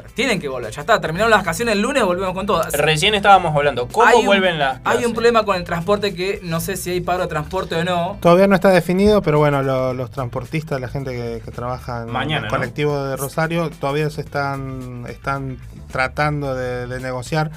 volver. Tienen que volver. Ya está, terminaron las vacaciones el lunes, volvemos con todas. Recién estábamos hablando. ¿Cómo Hay un- vuelven las Hay un problema con el transporte que no sé si hay paro de transporte o no. Todavía no está definido, pero bueno, lo- los transportistas, la gente que, que trabaja en Mañana, el ¿no? colectivo de Rosario, todavía se están, están tratando de, de negociar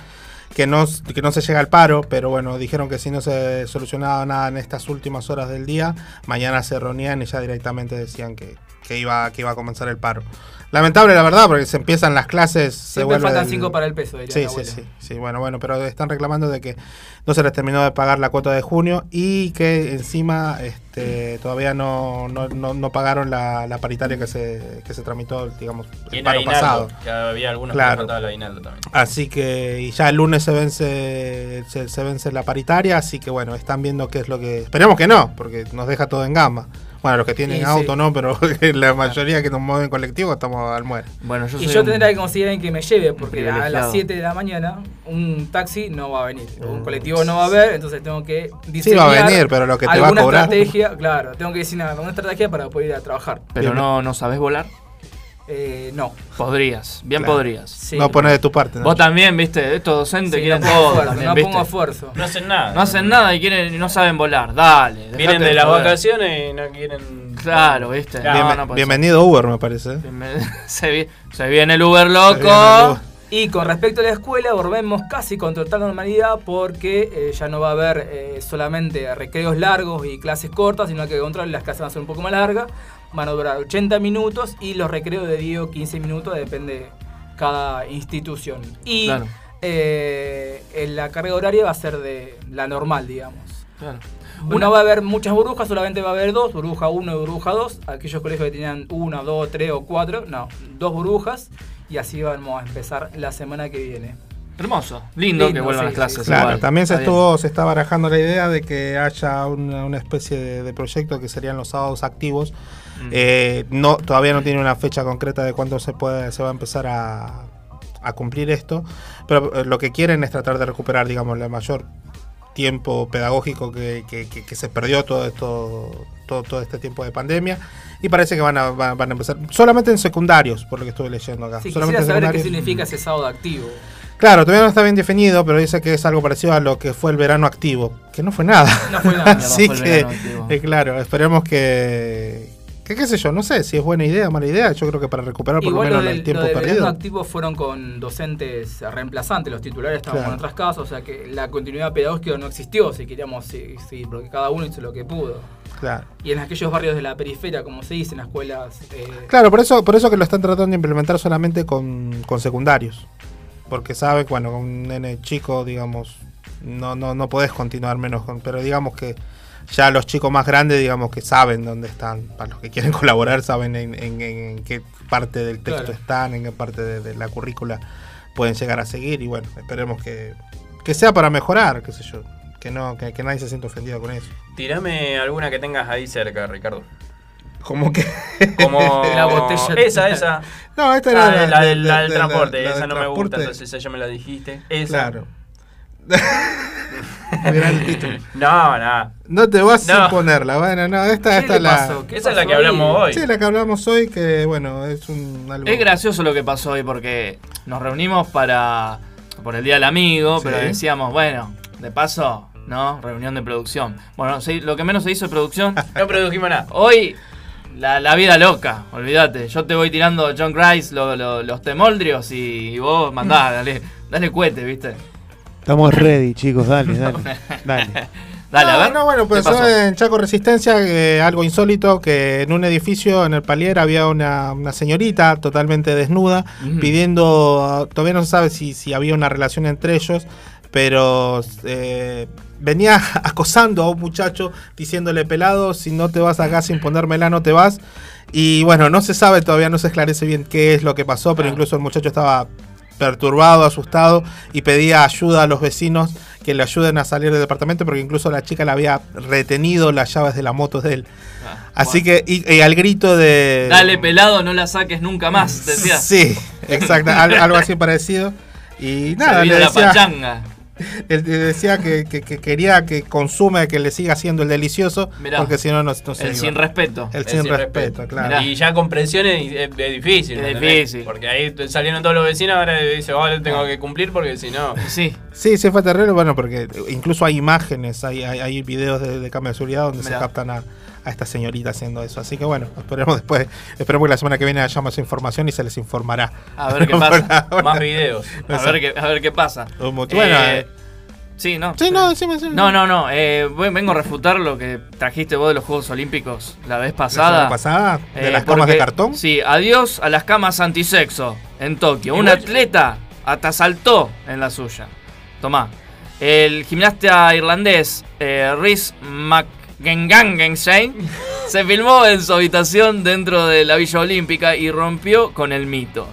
que no, que no se llega al paro, pero bueno, dijeron que si no se solucionaba nada en estas últimas horas del día, mañana se reunían y ya directamente decían que, que iba, que iba a comenzar el paro. Lamentable la verdad, porque se empiezan las clases, se Siempre vuelve faltan el- 5 para el peso, diría Sí, sí, abuela. sí, sí, bueno, bueno, pero están reclamando de que no se les terminó de pagar la cuota de junio y que encima este, todavía no, no, no, no pagaron la, la paritaria que se, que se tramitó, digamos, el en paro aguinaldo, pasado. que había algunos que Claro. faltaba el aguinaldo también. Así que y ya el lunes se vence se, se vence la paritaria, así que bueno, están viendo qué es lo que... Esperemos que no, porque nos deja todo en gama. Bueno, los que tienen Sí, auto sí. no, pero la mayoría que nos mueven colectivo estamos al muere. Bueno, yo Y yo tendría que conseguir alguien que me lleve, porque a las 7 de la mañana un taxi no va a venir, o un colectivo no va a haber, entonces tengo que Sí diseñar va a venir, pero lo que te va a alguna cobrar... estrategia, claro, tengo que diseñar alguna estrategia para poder ir a trabajar. Pero Bien. no, no sabes volar. Eh, no. Podrías, bien Claro. podrías. Sí, no pones de tu parte. ¿no? Vos también, viste, estos docentes Sí, quieren no pongo todo. esfuerzo, también, no ¿viste? pongo esfuerzo. No hacen nada. No hacen nada y quieren y no saben volar. Dale. Vienen de las vacaciones y no quieren. Claro, viste. Claro. No, bienvenido Uber, me parece. Bienven- se, se viene el Uber el loco. Uber. Y con respecto a la escuela, volvemos casi con total normalidad porque eh, ya no va a haber eh, solamente recreos largos y clases cortas, sino que al contrario, las clases van a ser un poco más largas, van a durar 80 minutos y los recreos de 10 o 15 minutos, depende de cada institución. Y Claro. eh, en la carga horaria va a ser de la normal, digamos. Claro. No va a haber muchas burbujas, solamente va a haber dos, burbuja 1 y burbuja 2. Aquellos colegios que tenían una, dos, tres o cuatro, no, dos burbujas. Y así vamos a empezar la semana que viene. Hermoso. Lindo, Lindo, que vuelvan sí, las clases. sí, sí. Claro, igual. también se Está bien. estuvo, se está barajando la idea de que haya una, una especie de, de proyecto que serían los sábados activos. Mm. Eh, no, todavía no tiene una fecha concreta de cuándo se puede, se va a empezar a, a cumplir esto. Pero eh, lo que quieren es tratar de recuperar, digamos, el mayor tiempo pedagógico que, que- que- que se perdió todo esto, todo, todo este tiempo de pandemia. Y parece que van a, van, van a empezar solamente en secundarios, por lo que estuve leyendo acá. Sí, solamente saber qué significa ese sábado activo. Claro, todavía no está bien definido, pero dice que es algo parecido a lo que fue el verano activo, que no fue nada. No fue nada. Así fue que, eh, claro, esperemos que, que, qué sé yo, no sé si es buena idea o mala idea. Yo creo que para recuperar por Igual lo menos del, el tiempo lo perdido. activo fueron con docentes reemplazantes, los titulares estaban Claro. con otras casas, o sea que la continuidad pedagógica no existió, si queríamos seguir, seguir, porque cada uno hizo lo que pudo. Claro. Y en aquellos barrios de la periferia, como se dice, en las escuelas... eh, Claro, por eso, por eso que lo están tratando de implementar solamente con, con secundarios. Porque sabe bueno, con un nene chico, digamos, no, no, no podés continuar menos con. Pero digamos que ya los chicos más grandes, digamos que saben dónde están. Para los que quieren colaborar, saben en, en- en qué parte del texto Claro. están, en qué parte de, de la currícula pueden llegar a seguir. Y bueno, esperemos que, que sea para mejorar, qué sé yo. Que no, que, que nadie se sienta ofendido con eso. Tirame alguna que tengas ahí cerca, Ricardo. Como que. Como. La botella. Esa, esa. No, esta Ah, era la, de- la de- del de- transporte. la esa no me gusta, entonces esa ya me la dijiste. Esa. Claro. Título. No, no. No te vas No. a ponerla. Bueno, no, esta, ¿qué esta le la. pasó? ¿Qué Esa es la que hablamos hoy. Sí, la que hablamos hoy, que bueno, es un algo. Es gracioso lo que pasó hoy porque nos reunimos para por el Día del Amigo, Sí. pero decíamos, bueno, de paso, ¿no? Reunión de producción. Bueno, sí, lo que menos se hizo de producción. No produjimos nada. Hoy, la, la vida loca, olvídate. Yo te voy tirando John Grice, lo- lo- los temoldrios y, y vos mandás, dale, dale cuete, ¿viste? Estamos ready, chicos, dale, dale. Dale. Dale, no, a ver. no, bueno, ¿qué pues pasó? en Chaco Resistencia, eh, algo insólito, que en un edificio en el Palier había una, una señorita totalmente desnuda, pidiendo, todavía no se sabe si, si había una relación entre ellos, pero eh, venía acosando a un muchacho diciéndole pelado, si no te vas acá sin ponérmela no te vas. Y bueno, no se sabe, todavía no se esclarece bien qué es lo que pasó, pero Ah. incluso el muchacho estaba perturbado, asustado y pedía ayuda a los vecinos que le ayuden a salir del departamento porque incluso la chica le había retenido las llaves de la moto de él. Ah, Así bueno. que, y, y al grito de... Dale pelado, no la saques nunca más, decía. Sí, exacto, al- algo así parecido. Y nada, le la pachanga. Él decía que, que- que quería que consume, que le siga haciendo el delicioso, Mirá. porque si no, no, no se El iba. sin respeto. El El sin, sin respeto, respeto. claro. Mirá. Y ya con presiones es, es difícil. Es difícil. Porque ahí salieron todos los vecinos, ahora dice, ahora tengo que cumplir porque si no. Sí. Sí, sí fue terrible, bueno, porque incluso hay imágenes, hay, hay, hay videos de, de cámara de seguridad donde Mirá. se captan a, a esta señorita haciendo eso. Así que bueno, esperemos después, esperemos que la semana que viene haya más información y se les informará. A ver qué pasa. Más videos. A ver qué, a ver qué pasa. Motivo- Eh, bueno, eh, sí, no. sí, no, decime, decime. No, no, no. eh, vengo a refutar lo que trajiste vos de los Juegos Olímpicos la vez La pasada. semana pasada, de Eh, las camas de cartón. Sí, adiós a las camas antisexo en Tokio. Un atleta hasta saltó en la suya. Tomá. El gimnasta irlandés eh, Rhys McGengangensein se filmó en su habitación dentro de la Villa Olímpica y rompió con el mito.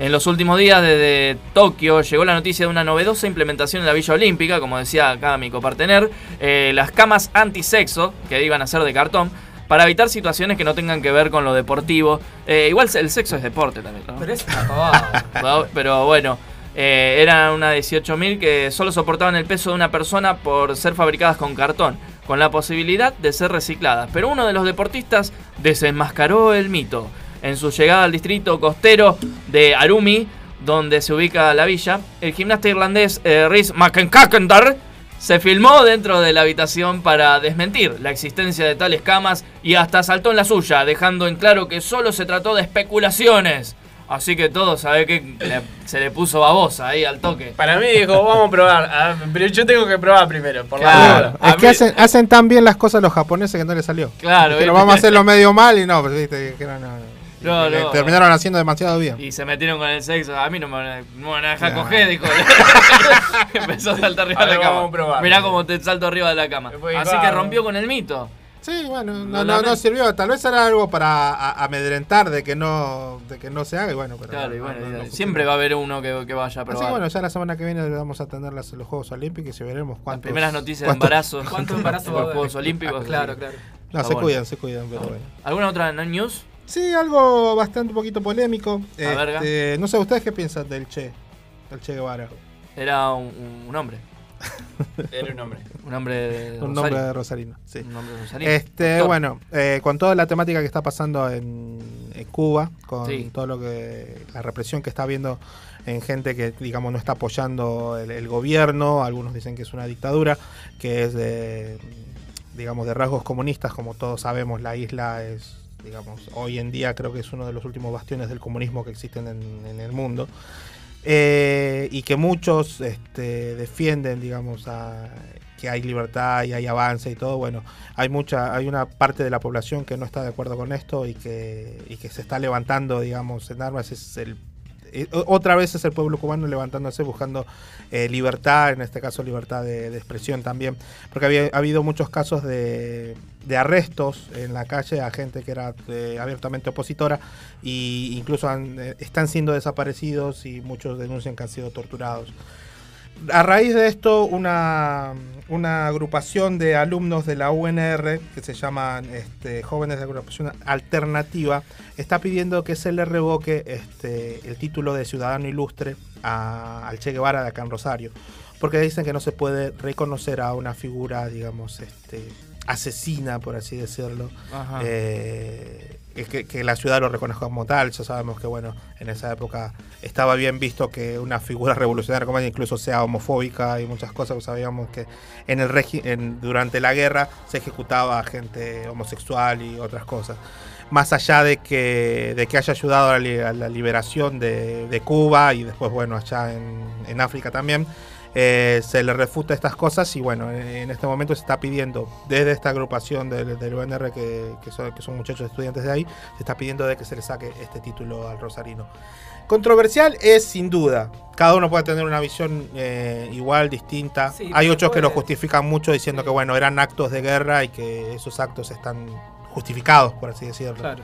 En los últimos días desde Tokio llegó la noticia de una novedosa implementación en la Villa Olímpica, como decía acá mi copartener, eh, las camas antisexo, que iban a ser de cartón, para evitar situaciones que no tengan que ver con lo deportivo. Eh, igual el sexo es deporte también, ¿no? Pero es una pavada. Pero bueno, eh, eran una 18.000 que solo soportaban el peso de una persona por ser fabricadas con cartón, con la posibilidad de ser recicladas. Pero uno de los deportistas desenmascaró el mito. En su llegada al distrito costero de Arumi, donde se ubica la villa, el gimnasta irlandés eh, Rhys McEnkakendar se filmó dentro de la habitación para desmentir la existencia de tales camas y hasta saltó en la suya, dejando en claro que solo se trató de especulaciones. Así que todo sabe que le- se le puso babosa ahí al toque. Para mí dijo, vamos a probar. Ah, pero yo tengo que probar primero, por Claro. la Es que mí- hacen, hacen tan bien las cosas los japoneses que no les salió. Claro, Pero ¿viste? vamos a hacerlo medio mal y no, pero viste, que no, no. Terminaron haciendo demasiado bien. Y se metieron con el sexo. A mí no me van a, no me van a dejar No. coger, dijo. Empezó a saltar arriba de la cama. vamos a probar. Mirá cómo te salto arriba de la cama. Después, Así que claro. rompió con el mito. Sí, bueno, no, No, no, sirvió. Tal vez era algo para amedrentar de que no de que no se haga y bueno, pero Claro, y no, bueno, no, no funcionó. siempre va a haber uno que, que vaya a probar. bueno, ya la semana que viene vamos a tener las- los Juegos Olímpicos y veremos Las cuántos. primeras noticias de cuántos- embarazo. ¿Cuánto embarazo va a los? Juegos Olímpicos. Ah, claro, claro. No, Está se bueno. cuidan, se cuidan, pero bueno. ¿Alguna otra news? Sí, algo bastante un poquito polémico. A verga. Este, no sé, ¿ustedes qué piensan del Che? Del Che Guevara. Era un, un hombre. Era un hombre. Un hombre de Un nombre de Rosarino. Sí. Un nombre de Rosario. Este, Doctor. bueno, eh, con toda la temática que está pasando en, en Cuba, con Sí. todo lo que la represión que está habiendo en gente que digamos no está apoyando el, el gobierno, algunos dicen que es una dictadura, que es de digamos de rasgos comunistas, como todos sabemos, la isla es digamos hoy en día creo que es uno de los últimos bastiones del comunismo que existen en, en el mundo. Eh, y que muchos este, defienden, digamos, a- que hay libertad y hay avance y todo. Bueno, hay mucha, hay una parte de la población que no está de acuerdo con esto y que, y que se está levantando, digamos, en armas. Es el, otra vez es el pueblo cubano levantándose buscando eh, libertad, en este caso libertad de, expresión también, porque había ha habido muchos casos de, arrestos en la calle a gente que era eh, abiertamente opositora y incluso han, eh, están siendo desaparecidos y muchos denuncian que han sido torturados. A raíz de esto, una, una agrupación de alumnos de la UNR, que se llaman este, Jóvenes de Agrupación Alternativa, está pidiendo que se le revoque este, el título de ciudadano ilustre a- al Che Guevara de acá en Rosario. Porque dicen que no se puede reconocer a una figura, digamos, este, asesina, por así decirlo, Ajá. eh, que, que la ciudad lo reconozca como tal. Ya sabemos que, bueno, en esa época estaba bien visto que una figura revolucionaria como ella incluso sea homofóbica y muchas cosas. pues sabíamos que en el en, durante la guerra se ejecutaba a gente homosexual y otras cosas. Más allá de que, de que haya ayudado a la, a la liberación de, de Cuba y después, bueno, allá en, en África también, eh, se le refuta estas cosas y bueno, en, este momento se está pidiendo desde esta agrupación del, del UNR que, que son, que son muchachos estudiantes de ahí, se está pidiendo de que se le saque este título al Rosarino. Controversial es sin duda. Cada uno puede tener una visión eh, igual, distinta. Sí, Hay otros que lo justifican mucho diciendo Sí. que bueno, eran actos de guerra y que esos actos están justificados, por así decirlo. Claro.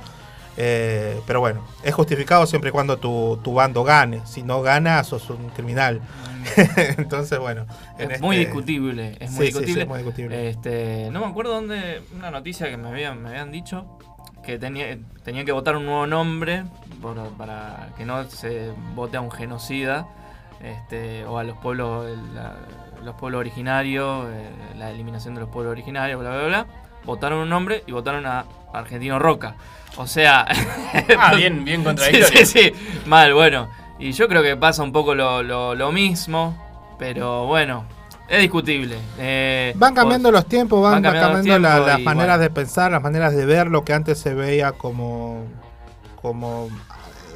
Eh, pero bueno, es justificado siempre y cuando tu, tu bando gane. Si no gana, sos un criminal. Entonces, bueno. en Es muy este- discutible, es Sí, muy sí, sí, discutible. es muy discutible. Este, no me acuerdo dónde, una noticia que me habían, me habían dicho que tenía, tenían que votar un nuevo nombre por- para que no se vote a un genocida. este, o a los pueblos, la- los pueblos originarios, eh, la eliminación de los pueblos originarios, bla, bla, bla. Votaron un nombre y votaron a Argentino Roca. O sea. Ah, bien, bien sí, contradictorio. sí, sí. Mal, bueno. Y yo creo que pasa un poco lo, lo- lo mismo. Pero bueno, es discutible. Eh, Van cambiando los tiempos, van, cambiando la- las y, maneras bueno. de pensar, las maneras de ver lo que antes se veía como, como,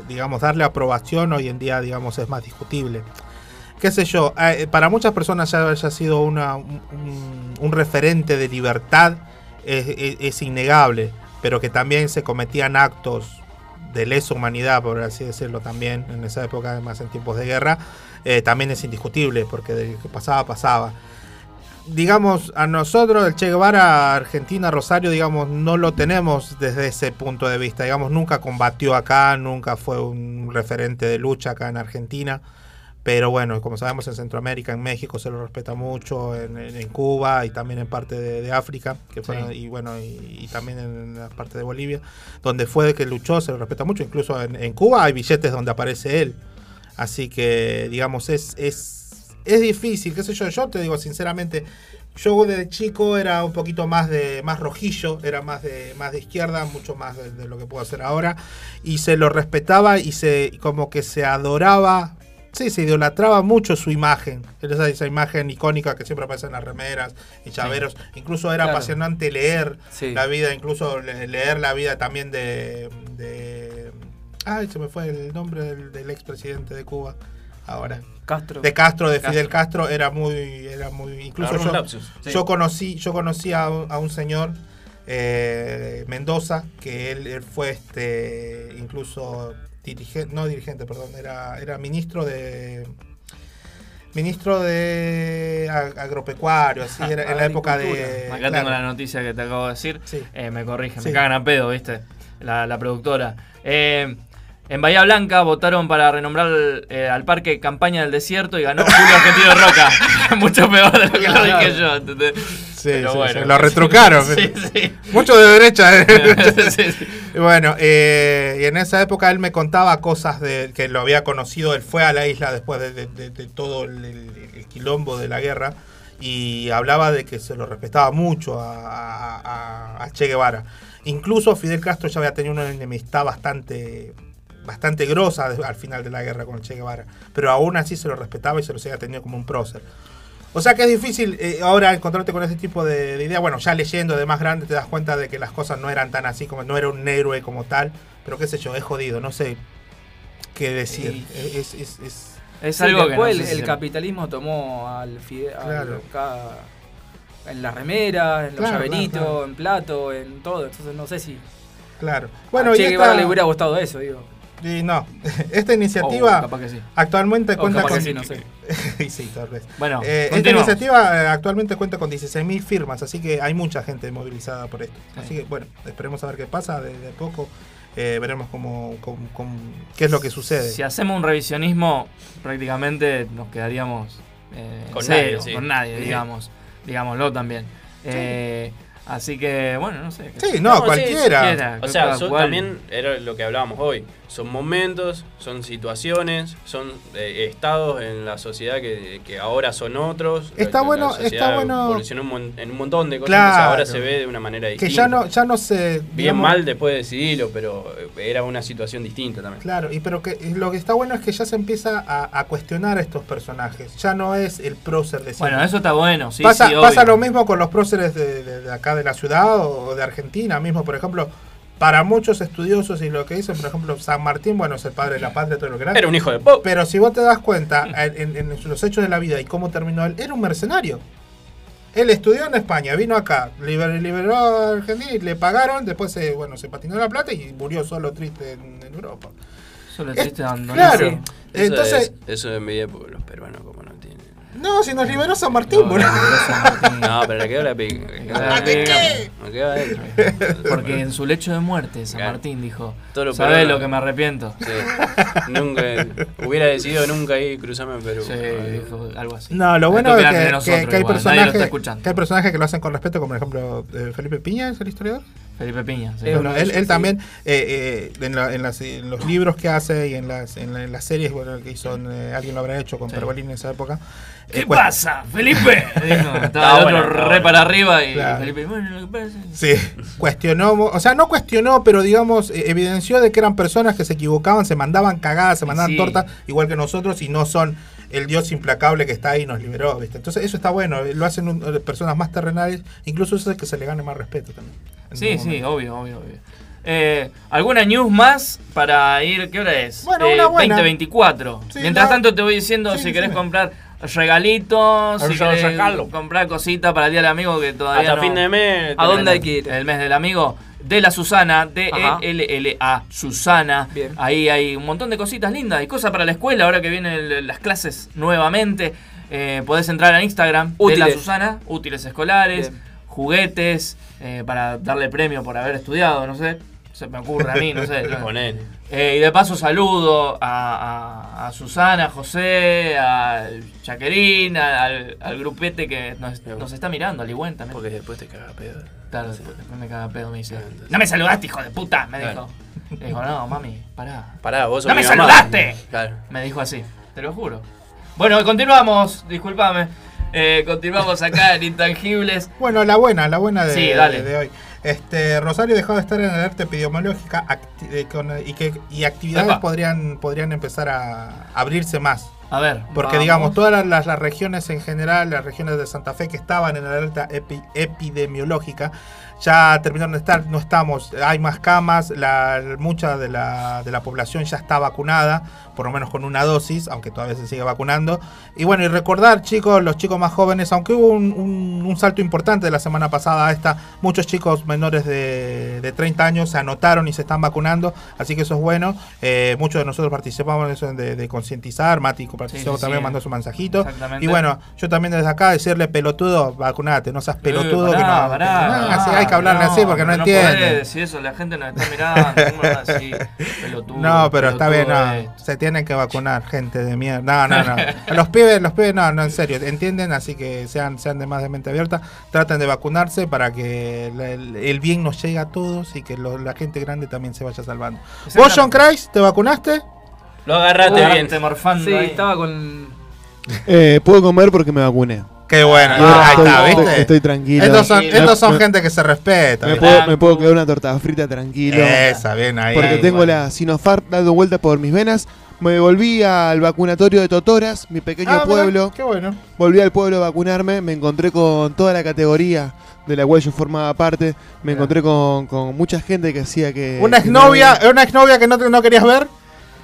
digamos, darle aprobación, hoy en día, digamos, es más discutible. Qué sé yo, eh, para muchas personas ya haya sido una, un, un- un referente de libertad, es, es- innegable, pero que también se cometían actos de lesa humanidad, por así decirlo también, en esa época, además en tiempos de guerra, eh, también es indiscutible, porque de que pasaba, pasaba digamos, a nosotros, el Che Guevara, Argentina, Rosario, digamos, no lo tenemos desde ese punto de vista. Digamos, nunca combatió acá, nunca fue un referente de lucha acá en Argentina. Pero bueno, como sabemos, en Centroamérica, en México se lo respeta mucho, en, en- Cuba y también en parte de, de África, que fueron, Sí. y bueno, y, y también en la parte de Bolivia, donde fue que luchó, se lo respeta mucho. Incluso en, en Cuba hay billetes donde aparece él. Así que, digamos, es, es, es difícil, qué sé yo, yo te digo sinceramente, yo de chico era un poquito más de más rojillo, era más de más de izquierda, mucho más de, de lo que puedo hacer ahora y se lo respetaba y se como que se adoraba, sí, se idolatraba mucho su imagen, esa, esa imagen icónica que siempre aparece en las remeras y llaveros, incluso era Claro. apasionante leer Sí. la vida, incluso le- leer la vida también de, de ay, se me fue el nombre del, del expresidente de Cuba ahora Castro. de Castro, de. Fidel Castro, era muy, era muy, incluso yo, lapsus, sí. yo conocí, yo conocí a, un- a un señor eh, Mendoza que él, él fue este, incluso dirigente, no dirigente, perdón, era, era ministro de ministro de ag- agropecuario, así era en la época de Acá claro. tengo la noticia que te acabo de decir. Sí. Eh, me corrige, Sí. me cagan a pedo, ¿viste? La, la productora. Eh, en Bahía Blanca votaron para renombrar eh, al parque Campaña del Desierto y ganó Julio Argentino Roca. Mucho peor de lo que lo dije yo. Sí, Pero sí, bueno. sí, lo sí. Mucho de derecha. eh. Bueno, eh, y en esa época él me contaba cosas de que lo había conocido. Él fue a la isla después de, de- de- de todo el, quilombo de la guerra y hablaba de que se lo respetaba mucho a, a- a- a Che Guevara. Incluso Fidel Castro ya había tenido una enemistad bastante bastante grosa al final de la guerra con Che Guevara, pero aún así se lo respetaba y se lo seguía teniendo como un prócer. O sea que es difícil eh, ahora encontrarte con ese tipo de, de idea. Bueno, ya leyendo de más grande te das cuenta de que las cosas no eran tan así, como no era un héroe como tal. Pero qué sé yo, es jodido, no sé qué decir. Y- Es, es- es- Es Sí, algo que después no el, sé el si- capitalismo tomó al Fidel al- Claro. en las remeras, en los Claro, llaveritos, claro, claro. en plato, en todo. Entonces no sé si claro. bueno, a Che y esta, le hubiera gustado eso, digo. Y no, esta Oh, iniciativa capaz que sí. actualmente O cuenta capaz con... que sí, no sé. Y sí, tal vez. Bueno, Eh, esta iniciativa eh, actualmente cuenta con 16.000 firmas, así que hay mucha gente movilizada por esto. Así Sí. que bueno, esperemos a ver qué pasa de, de a poco. eh, veremos cómo, cómo- cómo- qué es lo que sucede. Si hacemos un revisionismo, prácticamente nos quedaríamos eh, Con cero, nadie, sí. con nadie, digamos. Digámoslo también. Eh, así que, bueno, no sé. Sí, no, No, sí, cualquiera. cualquiera. O sea, cual. también era lo que hablábamos hoy. Son momentos, son situaciones, son eh, estados en la sociedad que, que ahora son otros. Está La- la bueno- sociedad está bueno- Evolucionó un en un montón de cosas, Claro. ahora se ve de una manera Que distinta. ya no, ya no se. Bien digamos, mal después de decidirlo, pero eh, era una situación distinta también. Claro, y pero que lo que está bueno es que ya se empieza a, a cuestionar a estos personajes. Ya no es el prócer de siempre. Bueno, eso está bueno, sí, pasa, sí, pasa obvio. lo mismo con los próceres de, de- de acá de la ciudad o de Argentina mismo, por ejemplo. Para muchos estudiosos y lo que dicen, por ejemplo, San Martín, bueno, es el padre de la patria, todo lo que era. Era un hijo de pop. Pero si vos te das cuenta en, en- en los hechos de la vida y cómo terminó él, era un mercenario. Él estudió en España, vino acá, liber- liberó a Argentina y le pagaron, después se, bueno, se patinó la plata y murió solo triste en, en Europa. Es- triste dando claro. Sí. Eso, Entonces, es, eso es envidia porque los peruanos no no, si nos liberó San Martín, boludo. No, pero le quedó la pica. ¿A qué. Porque en su lecho de muerte, San Claro. Martín dijo, Todo lo ¿sabes lo que me arrepiento? Sí. Nunca hubiera decidido nunca ir cruzarme en Perú. Sí, dijo algo así. No, lo bueno es que, hay personajes que hay personajes que lo hacen con respeto, como por ejemplo eh, Felipe Piña, es el historiador. Felipe Piña. sí. Es Bueno, él, también, eh, eh, en, la- en las- en los libros que hace y en las, en la- en las series bueno, que hizo, eh, alguien lo habrá hecho con Sí. En esa época. ¿Qué eh, pasa, Felipe? Dijo, Estaba el bueno, otro re para arriba y Claro. Felipe, bueno, lo que pasa. Sí, cuestionó, o sea, no cuestionó, pero digamos, eh, evidenció de que eran personas que se equivocaban, se mandaban cagadas, se mandaban Sí. tortas, igual que nosotros, y no son el Dios implacable que está ahí y nos liberó, ¿viste? Entonces, eso está bueno, eh, lo hacen un- eh, personas más terrenales, incluso eso es que se le gane más respeto también. Sí, sí, obvio, obvio, obvio. Eh, ¿Alguna news más para ir? ¿Qué hora es? Bueno, Eh, una buena. 2024. Sí, Mientras la- tanto te voy diciendo Sí, si querés comprar regalitos, si querés comprar cositas para el Día del Amigo que todavía Hasta no- fin de mes. ¿A dónde hay que ir? el mes del amigo de la Susana, de Ajá. E L L A Susana. Bien. Ahí hay un montón de cositas lindas y cosas para la escuela ahora que vienen las clases nuevamente. Eh, podés entrar a Instagram de la Útiles. Susana, útiles escolares, Bien. juguetes eh, para darle premio por haber estudiado, no sé. Se me ocurre a mí, no sé. Eh, y de paso saludo a, a- a Susana, a José, a Chaquerín, a- al, al grupete que nos, nos está mirando, al Ligüen también. Porque después te caga pedo. Claro, después, después me caga pedo, me dice. Entonces- No me saludaste, hijo de puta, me Claro. dijo. Le dijo, no, mami, pará. Pará, vos sos ¡No me mamá. saludaste! Claro. Me dijo así, te lo juro. Bueno, continuamos, discúlpame. Eh, continuamos acá en Intangibles. Bueno, la buena, la buena de, Sí, dale. de hoy. Este, Rosario dejó de estar en alerta epidemiológica acti- eh, con- y, que, y actividades Epa. podrían, podrían empezar a abrirse más. A ver. Porque vamos. digamos, todas las, las- las regiones en general, las regiones de Santa Fe que estaban en alerta epi- epidemiológica, ya terminaron de estar, no estamos, hay más camas, la, mucha de la, de la población ya está vacunada, por lo menos con una dosis, aunque todavía se sigue vacunando. Y bueno, y recordar chicos, los chicos más jóvenes, aunque hubo un, un- un salto importante de la semana pasada a esta, muchos chicos menores de, de 30 años se anotaron y se están vacunando, así que eso es bueno. Eh, muchos de nosotros participamos en eso de, de concientizar, Mati participó sí, también, sí. mandó su mensajito. Y bueno, yo también desde acá decirle pelotudo, vacunate, no seas pelotudo. Eh, que pará, no, pará, Ah, pará, hay que hablarle así porque no, entienden. podés decir eso, la gente nos está mirando. ¿cómo vas a decir pelotudo, No, pero está bien, no. esto? Se tienen que vacunar, gente de mierda. No, no, no. los pibes, los pibes, no, no, en serio, entienden, así que sean, sean de más de mente abierta, traten de vacunarse para que el, el bien nos llegue a todos y que lo- la gente grande también se vaya salvando. ¿Vos, John Christ, te vacunaste? Lo agarraste Uy, bien. te morfando Sí, ahí. estaba con. Eh, puedo comer porque me vacuné. Qué bueno, Ahora ahí estoy, está, ¿viste? estoy tranquilo. estos son, Tranquilo. estos son Me- gente que se respeta. Me puedo, me puedo quedar una torta frita tranquilo. Esa, bien ahí. porque ahí, tengo bueno. la Sinopharm dando vuelta por mis venas. Me volví al vacunatorio de Totoras, mi pequeño Ah, mirá, pueblo. Qué bueno. Volví al pueblo a vacunarme. Me encontré con toda la categoría de la cual yo formaba parte. Me encontré con, con mucha gente que hacía que. Una que no exnovia, había- una exnovia que no, te- no querías ver.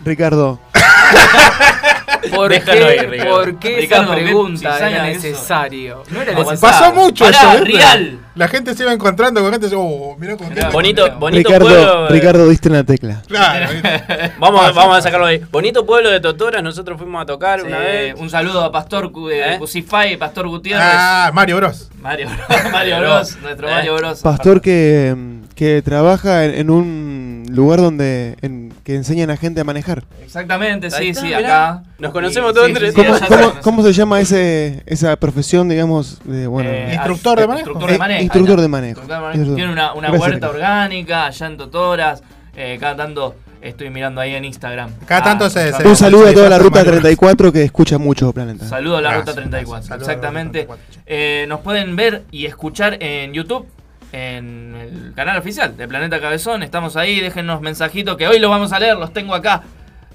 Ricardo. ¿Por Déjalo qué, ahí, Ricardo. ¿por qué Ricardo, esa pregunta era necesario? No era necesario. Pasó mucho Pará, eso, ¿viste? Real. La gente se iba encontrando con gente oh, mirá con Mirá, gente. Bonito, bonito Ricardo, pueblo. eh, Ricardo, diste en la tecla. Claro. Vamos, vamos a sacarlo de ahí. Bonito pueblo de Totoras, nosotros fuimos a tocar una vez. un saludo a Pastor eh, ¿Eh? Cusify, Pastor Gutiérrez. Ah, Mario Bros. Mario Bros, Mario Bros, nuestro ¿Eh? Mario Bros. Pastor que, que trabaja en, en un lugar donde en- que enseñan a gente a manejar. Exactamente, sí, está, sí, mirá. acá. Nos conocemos todos sí, entre sí, sí, ¿Cómo, cómo- cómo se llama ese, esa profesión, digamos, de, bueno, Eh, Instructor de manejo. Instructor de Eh, manejo. instructor ahí está. de manejo. Instructor de manejo. Instructor. Tiene una, una huerta orgánica allá en Totoras. Eh, cada tanto estoy mirando ahí en Instagram. Cada tanto se- se- un saludo a toda la ruta Mario. 34 que escucha mucho Planeta. Saludo a la Gracias, Ruta 34, gracias. Saludo a la Ruta exactamente. 34. Eh, nos pueden ver y escuchar en YouTube, en el canal oficial de Planeta Cabezón. Estamos ahí, déjennos mensajitos que hoy los vamos a leer, los tengo acá.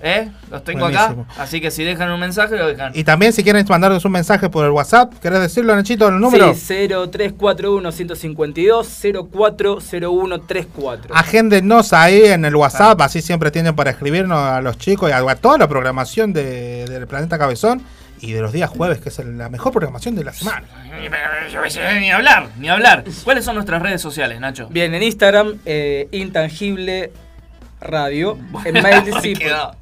¿Eh? Los tengo Buenísimo. acá. Así que si dejan un mensaje, lo dejan. Y también si quieren mandarnos un mensaje por el WhatsApp, ¿querés decirlo, Nachito, el número? Sí, 0341 152 040134. Agéndennos ahí en el WhatsApp, así siempre tienen para escribirnos a los chicos y a, a toda la programación de- del Planeta Cabezón y de los días jueves, que es la mejor programación de la semana. Ni hablar, ni hablar. ¿Cuáles son nuestras redes sociales, Nacho? Bien, en Instagram, eh, Intangible Radio. En mail,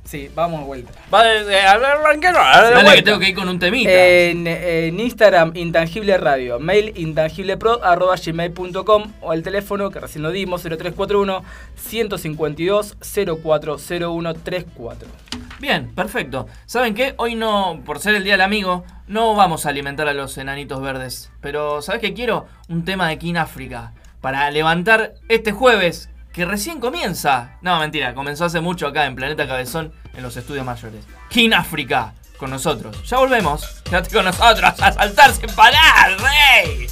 sí, vamos de vuelta. Va de, de hablar arranquero, Dale que tengo que ir con un temita. En, en Instagram, Intangible Radio. Mail, intangiblepro.gmail.com o el teléfono que recién lo dimos, 0341 152 040134. Bien, perfecto. ¿Saben qué? Hoy no, por ser el Día del Amigo, no vamos a alimentar a los enanitos verdes. Pero, ¿sabes qué quiero? Un tema de King África. para levantar este jueves que recién comienza. No, mentira, comenzó hace mucho acá en Planeta Cabezón en los estudios mayores. King África con nosotros. Ya volvemos. Quédate con nosotros a saltar sin parar, rey.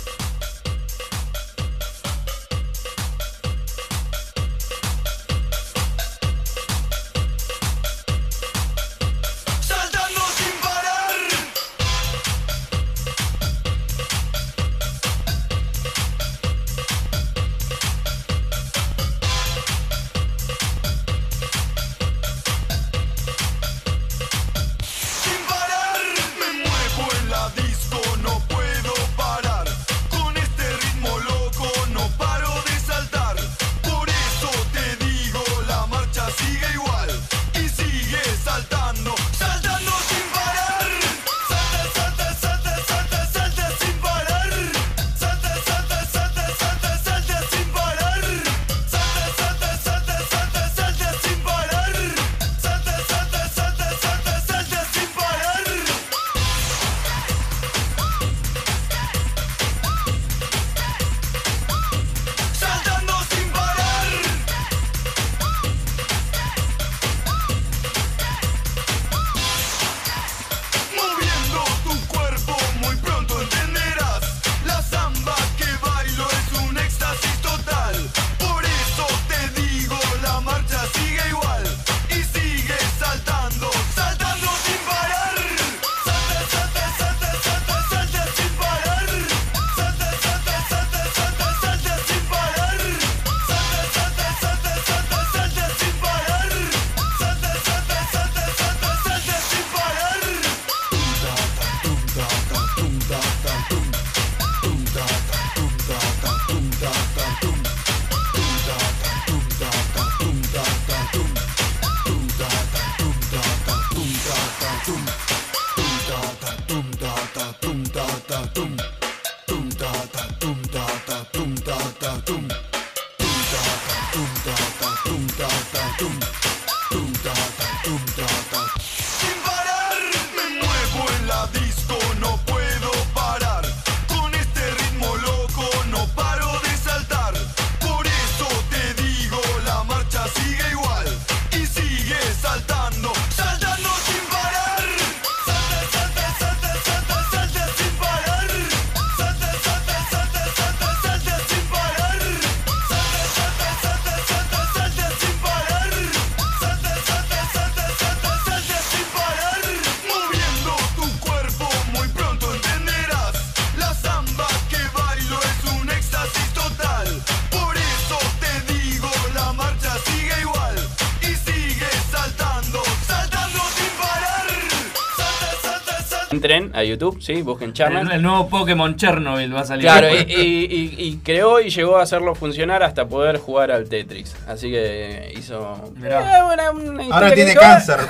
A YouTube, sí, busquen El, Charman. el nuevo Pokémon Chernobyl va a salir. Claro, y, y- y- y creó y llegó a hacerlo funcionar hasta poder jugar al Tetris. Así que hizo. Mirá. Eh, una- una historia Ahora tiene cáncer.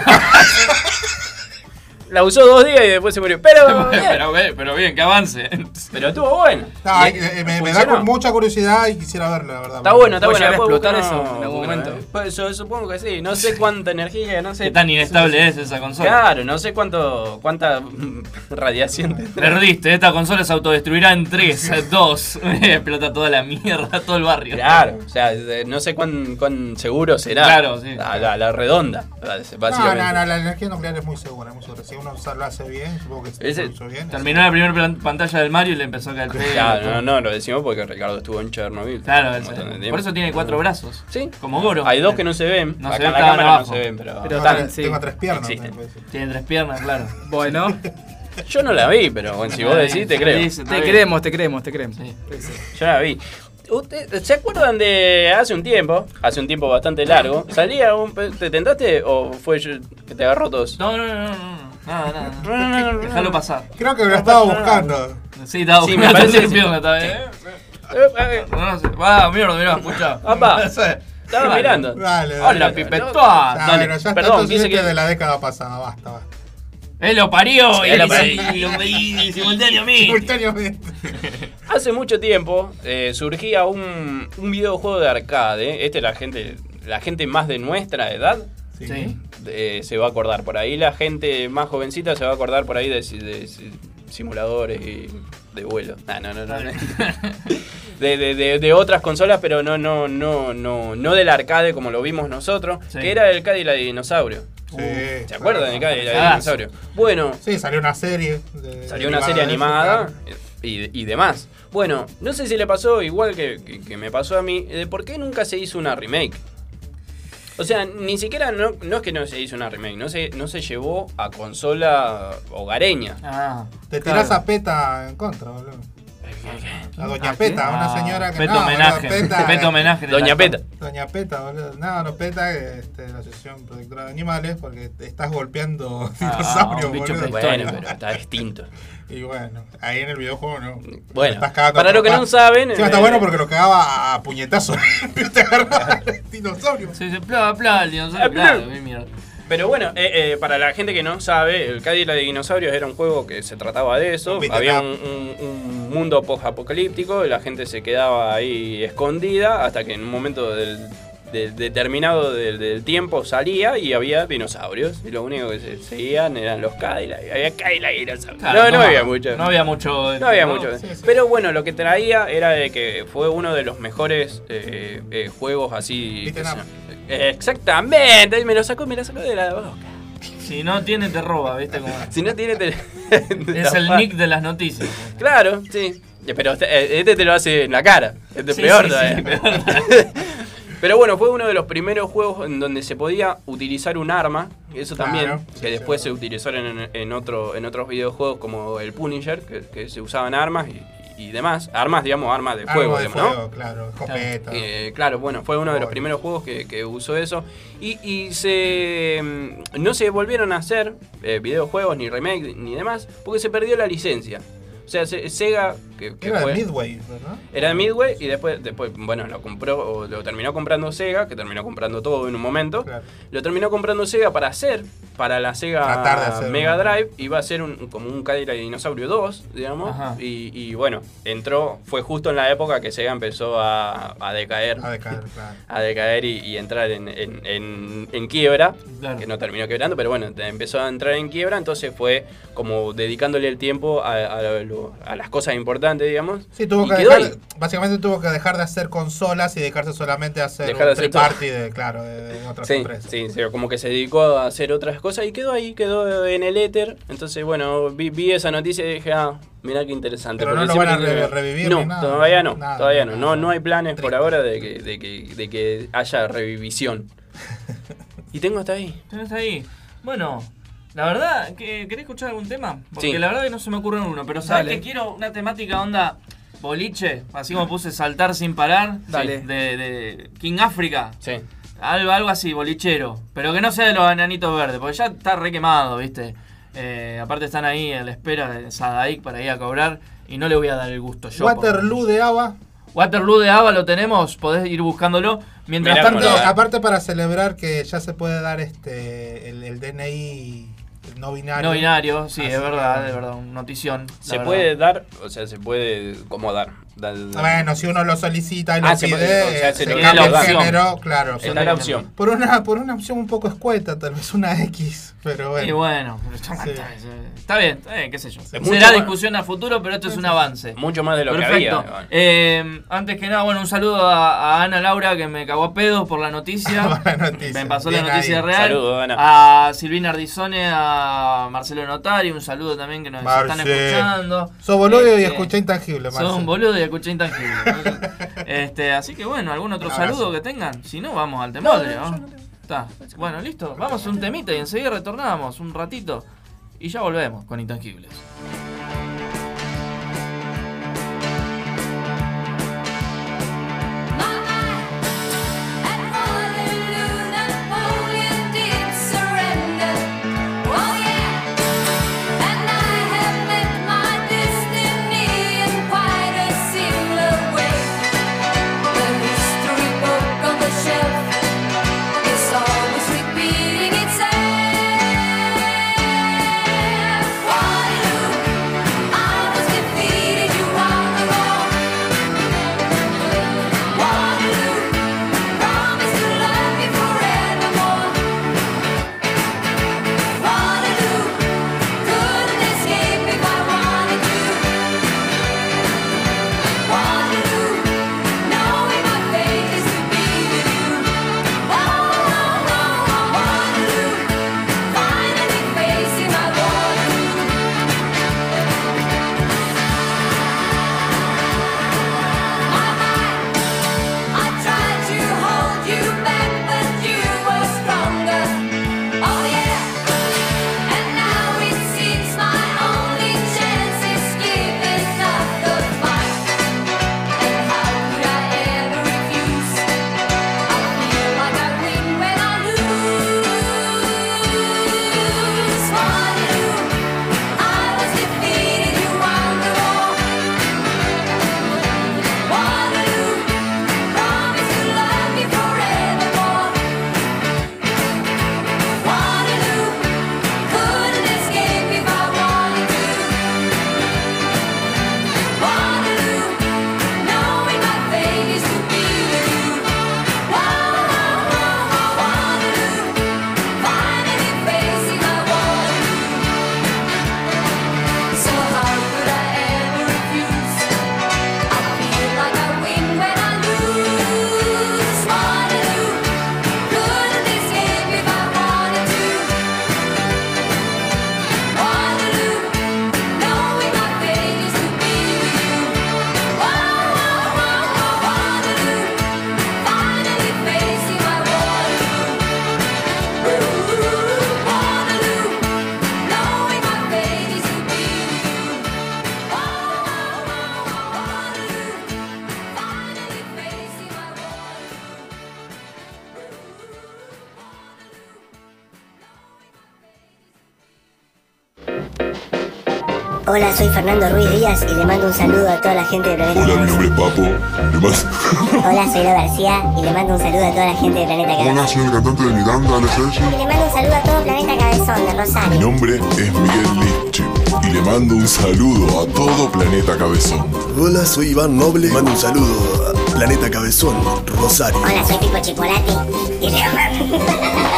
La usó dos días y después se murió. Pero, bien, pero, pero bien, que avance. pero estuvo bueno. No, Y- eh, me, me da con mucha curiosidad y quisiera verlo, la verdad. Está bueno, está ¿Puede bueno. después explotar buscan eso en algún momento? eh. Pues yo supongo que sí. No sé cuánta energía, no sé. Qué tan inestable es esa consola. Claro, no sé cuánto, cuánta radiación tendrá. Perdiste, esta consola se autodestruirá en 3, 2. Explota toda la mierda, todo el barrio. Claro, o sea, eh, no sé cuán, cuán seguro será. Claro, sí. La, la- la redonda, No, básicamente. no, no, la energía nuclear es muy segura, muy segura. Si uno lo hace bien, supongo que Ese- lo hizo bien. Terminó la primera pantalla del Mario y le empezó a caer. Claro, no, no, lo decimos porque Ricardo estuvo en Chernobyl. Claro, por eso tiene cuatro brazos. Sí, Como Goro. hay dos que no se ven. No Acá se ven, en la cámara abajo. no se ven, pero. Pero sí. Tengo tres piernas. Tiene tres piernas, claro. Bueno, Yo no la vi, pero bueno, si vos decís, te creo. Te creemos, te creemos, te creemos. Sí. Yo la vi. ¿Usted- ¿Se acuerdan de hace un tiempo, hace un tiempo bastante largo, salía un... pe- ¿Te tentaste o fue yo que te agarró tos? No, no, no, no, no. Nada, nada. Déjalo pasar. Creo que lo estaba buscando. Sí, estaba Sí, sí, me me parece que pierna, bien. Eh, eh, No, no sé. Va, mierda, mirá, escucha. Sé. Estaba mirando. Dale, dale. Hola. Ah, Dale. bueno, ya está perdón, chiste que- de la década pasada. Basta, basta. Él lo parió y él lo parió. mí. Simultáneamente. Hace mucho tiempo eh, surgía un, un videojuego de arcade. Este la gente, la gente más de nuestra edad Sí. eh, se va a acordar por ahí. La gente más jovencita se va a acordar por ahí de, si- de si- simuladores y de vuelo. Ah, no, no, no. no. de, de- de- de otras consolas, pero no, no, no, no, no del arcade como lo vimos nosotros, Sí. que era el Cadillac Dinosaurio. Sí, ¿Se acuerdan del Cadillac Ah, Dinosaurio? Bueno, Sí, salió una serie. de- salió una serie de animada claro. y, y demás. Bueno, no sé si le pasó igual que, que- que me pasó a mí, de por qué nunca se hizo una remake. O sea, ni siquiera, no, no es que no se hizo una remake, no se, no se llevó a consola hogareña. Ah, Te tirás claro. a PETA en contra, boludo. A Doña ¿Ah, Peta, una Ah, señora que Peto no, homenaje. boludo, Peta, Peto homenaje. Doña. Peta. Doña Peta, boludo. No, no Peta, este, la Asociación Protectora de Animales, porque te estás golpeando dinosaurios, un bicho boludo. Bueno, pero está distinto. Y bueno, ahí en el videojuego no. Bueno, Estás cagando para a los que no saben, Encima está eh, bueno porque lo cagaba a puñetazos. te agarraba el dinosaurio. Sí, sí, pla, pla, el dinosaurio, Ah, claro, qué mierda. Pero bueno, eh, eh, para la gente que no sabe, el Cadillac de Dinosaurios era un juego que se trataba de eso. Un Había un, un- un mundo post-apocalíptico la gente se quedaba ahí escondida hasta que en un momento del, determinado del, del tiempo salía y había dinosaurios. Y lo único que se seguían eran los Cadillac. Había Cadillac y dinosaurios. Claro, no, no había mucho. No había mucho. No había mucho. Sí, sí. Pero bueno, lo que traía era de que fue uno de los mejores eh, eh, juegos así. Beaten que up. Eh, Exactamente, me lo sacó, me lo sacó de la boca. Si no tiene, te roba, ¿viste? Como... Si no tiene. te- Es el nick de las noticias. Claro, sí. Pero este, este te lo hace en la cara. Este es Sí, peor sí, todavía. sí, peor. Pero bueno, fue uno de los primeros juegos en donde se podía utilizar un arma. Eso también, Claro, que sí, después sí. se utilizaron en, en otro, en otros videojuegos como el Punisher, que, que se usaban armas y, y demás. Armas, digamos, armas de fuego, Algo de digamos, ¿no? fuego, claro. Escopeta. Eh, claro, bueno, fue uno de los primeros juegos que, que usó eso. Y, y se mm, no se volvieron a hacer eh, videojuegos, ni remake, ni demás, porque se perdió la licencia. O sea, se- Sega, que, que Era fue- Midway, ¿verdad? era Midway y después, después, bueno, lo compró, o lo terminó comprando Sega, que terminó comprando todo en un momento. Claro. Lo terminó comprando Sega para hacer, para la Sega hacer Mega Drive, iba a ser un, como un Cadillac Dinosaurio 2, digamos. Y, y bueno, entró, fue justo en la época que Sega empezó a, a decaer A decaer, claro. a decaer y, y entrar en, en- en- en quiebra, Claro. que no terminó quebrando, pero bueno, empezó a entrar en quiebra, entonces fue como dedicándole el tiempo a, a las cosas importantes, digamos. Sí, tuvo que dejar, ahí. básicamente tuvo que dejar de hacer consolas y dejarse solamente a hacer Dejar de un hacer free party de, claro, de, de otras Sí, empresas. sí, sí, como que se dedicó a hacer otras cosas y quedó ahí, quedó en el éter. Entonces, bueno, vi, vi esa noticia y dije, ah, mirá qué interesante. Pero no lo van a re- revivir No, ni nada. todavía no, Nada, todavía no. nada. no. No hay planes por ahora de que, de que, de que haya revivisión. y tengo hasta ahí. Tenés ahí. Bueno, la verdad, ¿que- ¿querés escuchar algún tema? Porque Sí. la verdad que no se me ocurre uno, pero ¿sabes Dale. que quiero una temática onda boliche? Así como puse saltar sin parar. Dale. De, de King África. Sí. Algo, algo así, bolichero. Pero que no sea de los enanitos verdes, porque ya está re quemado, ¿viste? Eh, aparte están ahí a la espera de Sadaik para ir a cobrar y no le voy a dar el gusto yo. Waterloo de Ava. Waterloo de Ava lo tenemos, podés ir buscándolo. Mientras Aparte, aparte para celebrar que ya se puede dar este el, el DNI no binario. no binario, sí, Así es verdad, que- es verdad, una notición. Se verdad. puede dar, o sea, se puede como Bueno, si uno lo solicita y lo Ah, se pide, puede, o sea, se se lo- cambia la el opción. género, claro. Está la opción. Por una, por una opción un poco escueta, tal vez una X, pero bueno. Y bueno, Sí. está- bien, está bien, qué sé yo. Será más- discusión a futuro, pero esto es un avance. Mucho más de lo Perfecto. que había. bueno. Eh, antes que nada, bueno, un saludo a, a Ana Laura que me cagó a pedos por la noticia. Me pasó Bien la noticia ahí. real. Saludo, Ana. A Silvina Ardizone, a Marcelo Notari, un saludo también que nos están escuchando. Sos boludo y Este, escuché intangible, Son Marce. un boludo y escuché intangible. este, así que bueno, algún otro saludo que tengan. Si no, vamos al temodre, ¿no? Está. Bueno, listo. Vamos a un temita y enseguida retornamos un ratito. Y ya volvemos con Intangibles. Hola, soy Fernando Ruiz Díaz y le mando un saludo a toda la gente de Planeta Hola, mi nombre es Papo. Le mando- Hola, soy Lo García y le mando un saludo a toda la gente de Planeta Hola, Cabezón. soy el cantante de Miranda, Ale Sergi. Y le mando un saludo a todo Planeta Cabezón de Mi Rosario. nombre es Miguel Liche y le mando un saludo a todo Planeta Cabezón. Hola, soy Iván Noble. Mando un saludo a Planeta Cabezón, Rosario. Hola, soy Pipo Chipolati y le mando...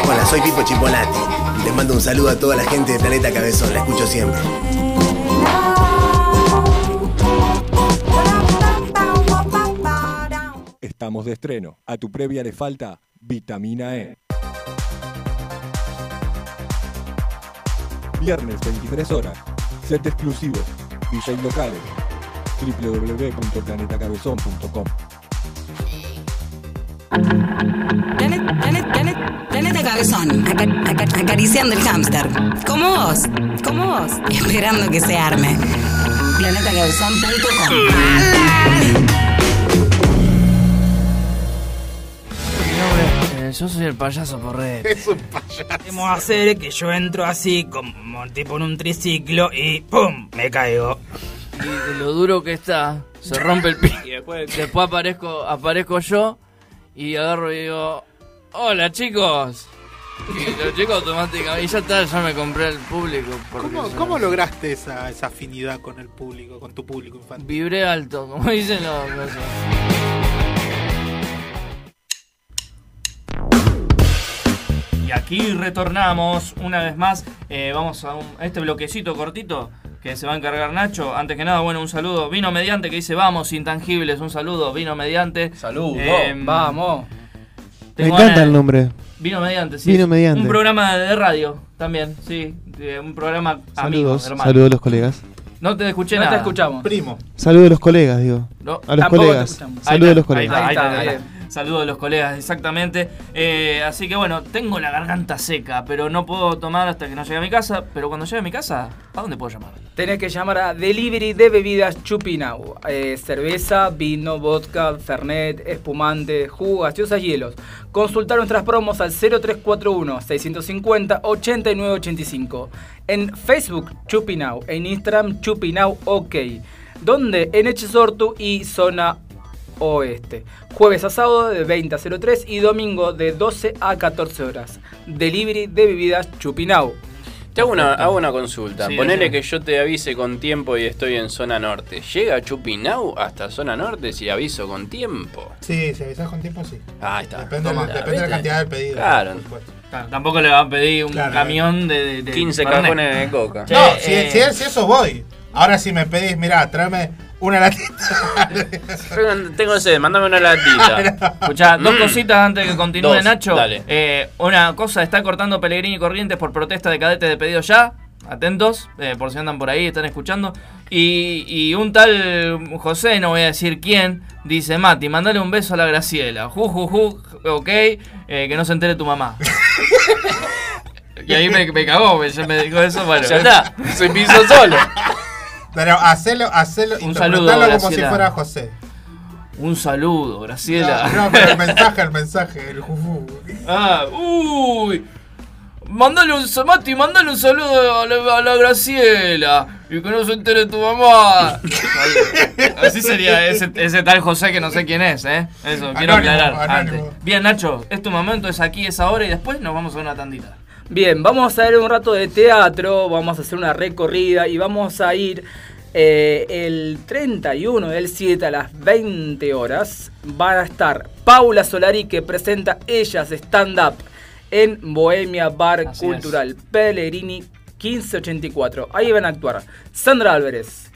Hola, soy Pipo Chipolati. Les mando un saludo a toda la gente de Planeta Cabezón. La escucho siempre. De estreno. A tu previa le falta vitamina E. Viernes 23 horas. Set exclusivo. DJ locales. www.planetacabezón.com Planeta, planeta, planeta, Cabezón, aca- aca- acariciando el hámster. Como vos, como vos, esperando que se arme. Planetacabezón.com Eh, yo soy el payaso porrete. Es un payaso. Podemos hacer que yo entro así, como tipo en un triciclo, y ¡pum! Me caigo. Y de lo duro que está, se rompe el pie. Y después, Después aparezco, aparezco yo y agarro y digo, hola chicos. Y los chicos automáticamente, y ya está, ya me compré el público. porque ¿Cómo, ya- cómo lograste esa, esa afinidad con el público, con tu público infantil? Vibré alto, como dicen los... los- Y aquí retornamos una vez más. Eh, vamos a, un- a este bloquecito cortito que se va a encargar Nacho. Antes que nada, bueno, un saludo. Vino mediante que dice vamos, intangibles. Un saludo, vino mediante. Saludo. Eh, Vamos. Me encanta el nombre. Vino mediante, sí. Vino mediante. Un programa de radio también, sí. de un programa amigo, Saludos. hermano. Saludos a los colegas. No te escuché No nada. te escuchamos. Primo. Saludos a los colegas, digo. No, A los colegas. Saludos a los colegas. Ahí está, Ahí ahí está, está. Saludos a los colegas, exactamente. Eh, así que bueno, tengo la garganta seca, pero no puedo tomar hasta que no llegue a mi casa. Pero cuando llegue a mi casa, ¿a dónde puedo llamar? Tenés que llamar a Delivery de bebidas Chupinau. Eh, cerveza, vino, vodka, fernet, espumante, jugo, gaseosas, hielos. Consultar nuestras promos al 0341-650-8985. En Facebook Chupinau, en Instagram Chupinau OK. Donde en Echesortu y zona oeste. Jueves a sábado de 20 a 03 y domingo de 12 a 14 horas. Delivery de bebidas Chupinau. Te hago una, hago una consulta. Sí, Ponele que yo te avise con tiempo y estoy en zona norte. ¿Llega Chupinau hasta zona norte si aviso con tiempo? Sí, si avisas con tiempo, sí. Ah, ahí está. Depende, de la- Toma, depende de la ¿viste? cantidad del pedido. Claro. Tampoco le van a pedir un Claro. camión de, de- de 15 Fernet. cajones de coca. Che, No, eh, si, si, si eso voy. Ahora si me pedís, mirá, tráeme una latita. Yo Tengo sed, mándame una latita. Escuchá, dos Mm. cositas antes que continúe Dos, Nacho. dale. Eh, una cosa, está cortando Pellegrini y Corrientes por protesta de cadetes de pedido ya. Atentos, eh, por si andan por ahí, están escuchando. Y, y un tal José, no voy a decir quién, dice, Mati, mandale un beso a la Graciela. Ju, ju, ju, ok, eh, que no se entere tu mamá. y ahí me, me cagó, me, me dijo eso, bueno. Ya está, se pisó solo. Pero hacelo, hacelo, Un saludo, como si fuera José. Un saludo, Graciela. No, no, pero el mensaje, el mensaje, el juju. Ah, uy. Mandale un Mati, mandale un saludo a la, a la Graciela. Y que no se entere tu mamá. Así sería ese, ese tal José que no sé quién es, ¿eh? Eso, quiero aclarar antes. Bien, Nacho, es tu momento, es aquí, es ahora y después nos vamos a una tandita. Bien, vamos a ver un rato de teatro, vamos a hacer una recorrida y vamos a ir eh, el 31 del 7 a las 20 horas. Va a estar Paula Solari que presenta Ellas Stand Up en Bohemia Bar Así Cultural Pellegrini 1584. Ahí van a actuar Sandra Álvarez,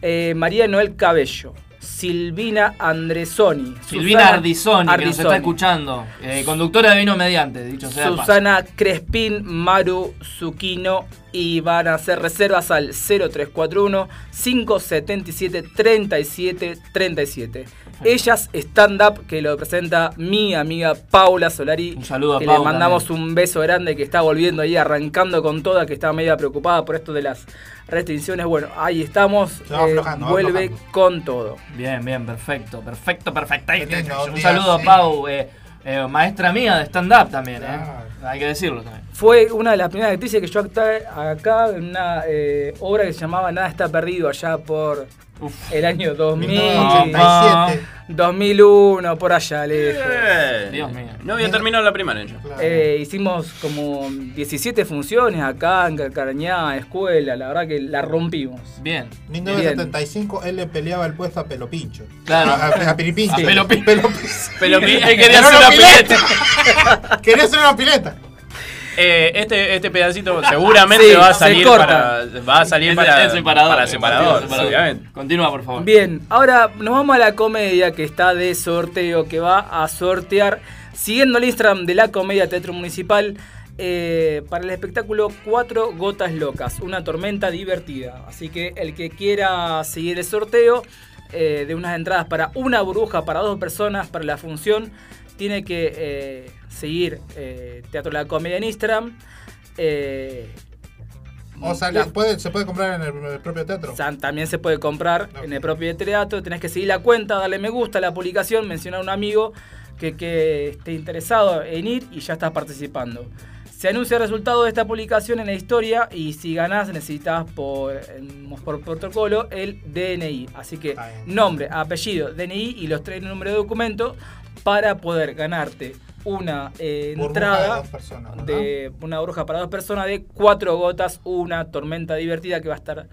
eh, María Noel Cabello, Silvina Andresoni, Silvina Susana Ardizoni, que nos está Ardizoni. escuchando. eh, conductora de Vino Mediante, dicho sea. Susana Crespín, Maru Zuquino y van a hacer reservas al 0341 577 37 37. Ellas Stand Up que lo presenta mi amiga Paula Solari. Un saludo a que Pau le mandamos también. un beso grande que está volviendo ahí arrancando con toda, que está media preocupada por esto de las restricciones. Bueno, ahí estamos. Se va eh, vuelve con todo. Bien, bien, perfecto, perfecto, perfecto. Lindo, un saludo a. Pau, eh, eh, maestra mía de stand-up también, ¿eh? Claro. Hay que decirlo también. Fue una de las primeras actrices que yo actué acá en una eh, obra que se llamaba Nada está perdido allá por el año 2000. 1987. 2001, por allá lejos. Eh, Dios mío. No había terminado la primaria yo. Eh, hicimos como 17 funciones acá en Carcañá, escuela, la verdad que la rompimos. Bien. 1975 él le peleaba el puesto a Pelopincho. Claro. A, a- a Piripincho. A Pelopincho. Pelopincho. Pero mi- Él quería hacer una pileta. Quería hacer una pileta. Eh, este, este pedacito seguramente Sí, va a salir para, va a salir Es- para, es separador. para separador, separador. obviamente. Continúa, por favor. Bien, ahora nos vamos a la comedia que está de sorteo, que va a sortear, siguiendo el Instagram de la comedia Teatro Municipal, eh, para el espectáculo Cuatro Gotas Locas, una tormenta divertida. Así que el que quiera seguir el sorteo eh, de unas entradas para una burbuja para dos personas para la función, tiene que eh, seguir eh, Teatro de la Comedia en Instagram. eh, O salir, la- puede- se puede comprar en el, propio teatro. también se puede comprar en el propio teatro. Tenés que seguir la cuenta, darle me gusta a la publicación, mencionar a un amigo que, que esté interesado en ir y ya estás participando. Se anuncia el resultado de esta publicación en la historia y si ganás necesitas por, por protocolo el DNI. Así que nombre, apellido, DNI y los tres números de documento para poder ganarte una eh, Burbuja entrada de dos personas, de una bruja para dos personas de cuatro gotas, una tormenta divertida que va a estar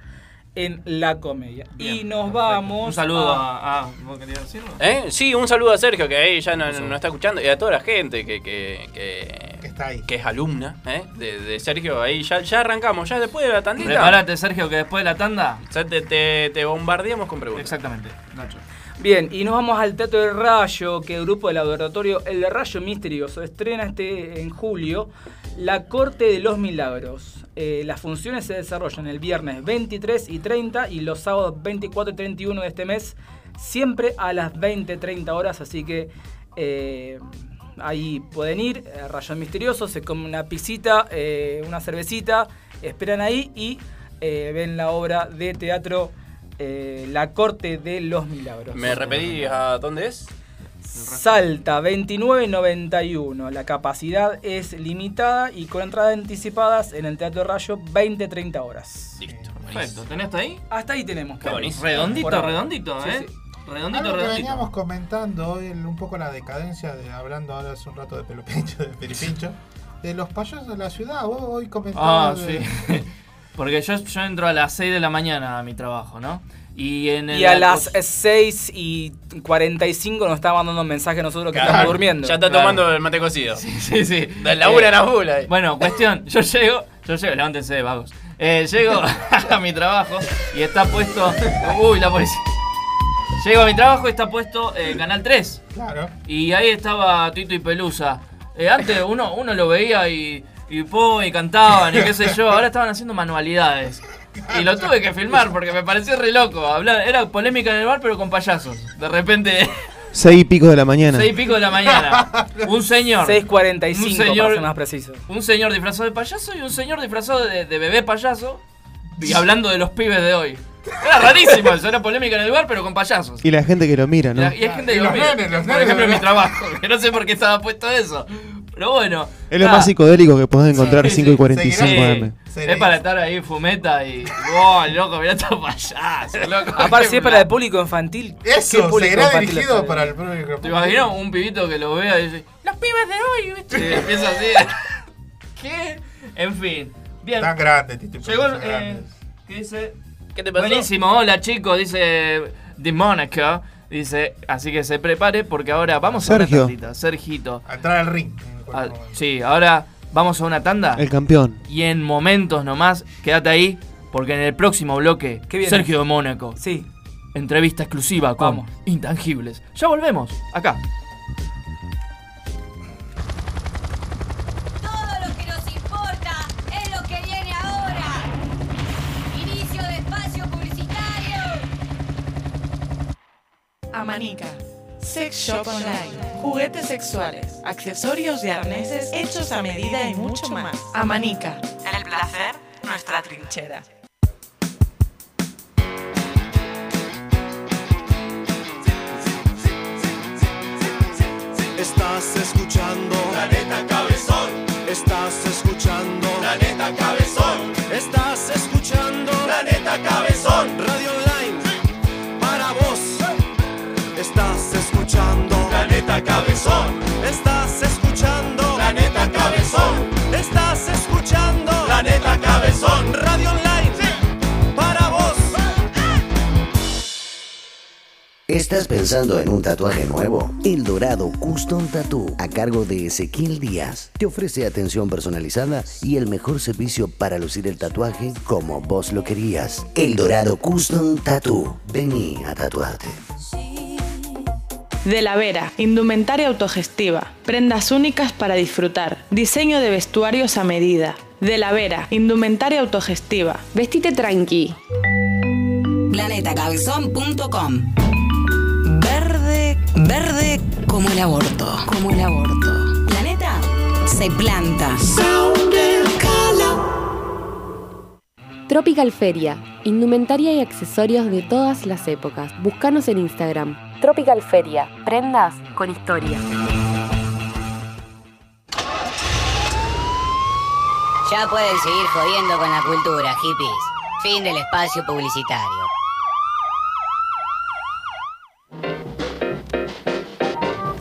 en la comedia. y Bien, nos perfecto. vamos. Un saludo a- a. Ah, ¿vos querías decirlo? ¿Eh? Sí, un saludo a Sergio que ahí ya no, no está escuchando y a toda la gente que, que, que, Que está ahí. que es alumna ¿eh? de, de Sergio. Ahí ya, ya arrancamos, ya después de la tandita. Prepárate, Sergio, que después de la tanda. Ya te, te, te bombardeamos con preguntas. Exactamente, Nacho. Bien, y nos vamos al Teatro del Rayo, que el grupo del laboratorio El Rayo Misterioso estrena este en julio La Corte de los Milagros. Eh, las funciones se desarrollan el viernes 23 y 30 y los sábados 24 y 31 de este mes, siempre a las 20-30 horas, así que eh, ahí pueden ir, eh, Rayo Misterioso, se come una pisita, una cervecita, esperan ahí y ven la obra de teatro eh, La Corte de los Milagros. ¿Me repetís a dónde es? Salta 29.91. La capacidad es limitada y con entradas anticipadas en el Teatro Rayo 20-30 horas. Listo. Perfecto, ¿tenés hasta ahí? Hasta ahí tenemos. Qué. Redondito, redondito, Sí, ¿eh? sí. Redondito, Algo que redondito. veníamos comentando hoy, un poco la decadencia, de, hablando ahora hace un rato de Pelopincho, de Peripincho, de los payasos de la ciudad. Vos hoy Ah, comentabas. sí. de- Porque yo, yo entro a las 6 de la mañana a mi trabajo, ¿no? Y en el Y a las 6 y 45 nos está mandando un mensaje a nosotros que Claro, estamos durmiendo. Ya está Claro. tomando el mate cocido. Sí, sí, sí. De la una a la bula. Bueno, cuestión, yo llego, yo llego, levántense, vagos. Eh, llego a mi trabajo y está puesto. Uy, la policía. Llego a mi trabajo y está puesto eh, Canal 3. Claro. Y ahí estaba Tito y Pelusa. Eh, antes uno, uno lo veía y, y, cantaban y qué sé yo. Ahora estaban haciendo manualidades. Y lo tuve que filmar porque me pareció re loco. Hablar, era polémica en el bar, pero con payasos. De repente, Seis y pico de la mañana. seis y pico de la mañana. Un señor. 6.45 Un señor- para ser más preciso. Un señor disfrazado de payaso y un señor disfrazado de, de bebé payaso. Y hablando de los pibes de hoy. Era rarísimo eso, era polémica en el bar, pero con payasos. Y la gente que lo mira, ¿no? Y, y hay gente Y que lo los mira. nenes, los Por nenes, ejemplo, en mi trabajo, que no sé por qué estaba puesto eso. Pero bueno. Es lo más psicodélico que podés encontrar Sí, 5 y sí. 45 sí, AM. Es para estar ahí fumeta y. ¡Wow, loco, mirá estos payasos, loco! Aparte, si es para el público infantil. ¿qué Eso, infantil dirigido para el público. ¿Te imaginas un pibito que lo vea y dice, ¡Los pibes de hoy! ¿viste? Y empieza así. ¿Qué? En fin. Bien. Tan grande, Tito. Llegó eh. ¿Qué dice? ¿Qué te pasó? Buenísimo, hola chicos, dice de Mónaco. Dice, así que se prepare porque ahora vamos a Sergio. una tandita. Sergito. A entrar al ring. Ah, sí, ahora vamos a una tanda. El campeón. Y en momentos nomás, quédate ahí, porque en el próximo bloque, ¿Qué viene? Sergio de Mónaco. Sí. Entrevista exclusiva con Vamos. Intangibles. Ya volvemos, acá. Todo Sex Shop Online. Juguetes sexuales, accesorios y arneses hechos a medida y mucho más. Amanica. El placer, nuestra trinchera. Estás escuchando Planeta Cabezón. Planeta Planeta Cabezón. Estás escuchando Planeta Cabezón. Estás escuchando Planeta Cabezón. Radio Online, para vos. ¿Estás pensando en un tatuaje nuevo? El Dorado Custom Tattoo, a cargo de Ezequiel Díaz, te ofrece atención personalizada y el mejor servicio para lucir el tatuaje como vos lo querías. El Dorado Custom Tattoo. Vení a tatuarte. De la Vera, indumentaria autogestiva, prendas únicas para disfrutar, diseño de vestuarios a medida. De la Vera, indumentaria autogestiva. Vestite tranqui. Planetacabezón.com Verde, verde como el aborto, como el aborto. Planeta se planta. Tropical Feria, indumentaria y accesorios de todas las épocas. Búscanos en Instagram. Tropical Feria, prendas con historia. Ya pueden seguir jodiendo con la cultura, hippies. Fin del espacio publicitario.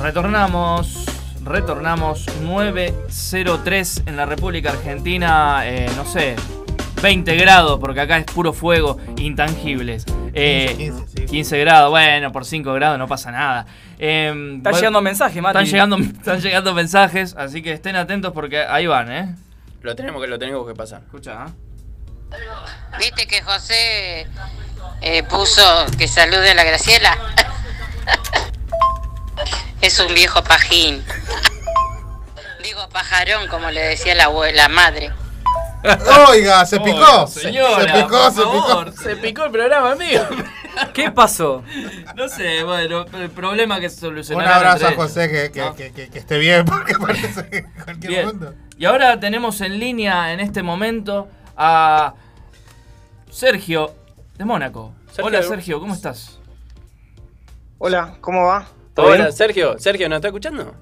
Retornamos, retornamos 903 en la República Argentina, eh, no sé, 20 grados, porque acá es puro fuego, intangibles. Eh, 15, grados, bueno, por 5 grados no pasa nada. Eh, Están llegando mensajes, Mati. Están llegando, están llegando mensajes, así que estén atentos porque ahí van, ¿eh? Lo tenemos que, lo tenemos que pasar. Escucha, ¿ah? Viste que José eh, puso que salude a la Graciela. es un viejo pajín. Digo pajarón, como le decía la madre. Oiga, se picó. Se- señora, se picó, por se picó. favor, se picó el programa, amigo. ¿Qué pasó? No sé, bueno, el problema que se Un solucionará. abrazo a José, que, que, ¿no? que, que- que esté bien, porque parece que en cualquier Bien. momento. Y ahora tenemos en línea en este momento a Sergio de Mónaco. Sergio. Hola Sergio, ¿cómo estás? Hola, ¿cómo va? ¿Todo Hola, bien? Sergio. Sergio, ¿nos está escuchando?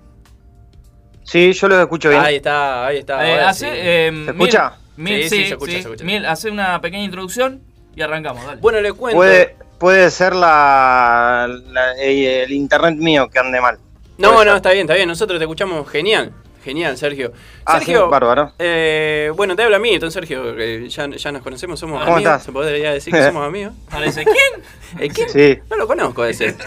Sí, yo los escucho bien. Ahí está, ahí está. Eh, ahora hace, sí. eh, ¿Se escucha? Mil, Sí, sí, sí, se escucha, sí. se escucha. Mil, hace una pequeña introducción y arrancamos, dale. Bueno, le cuento. Puede, puede ser la, la- eh, el internet mío que ande mal. No, no, está bien, está bien. Nosotros te escuchamos genial. Genial, Sergio. Ah, Sergio, sí, bárbaro. eh, bueno, te habla a mí, entonces Sergio, que ya, ya nos conocemos, somos ¿Cómo amigos. estás? Se podría decir que somos amigos. Parece, ¿quién? ¿Eh, ¿Quién? Sí. No lo conozco ese.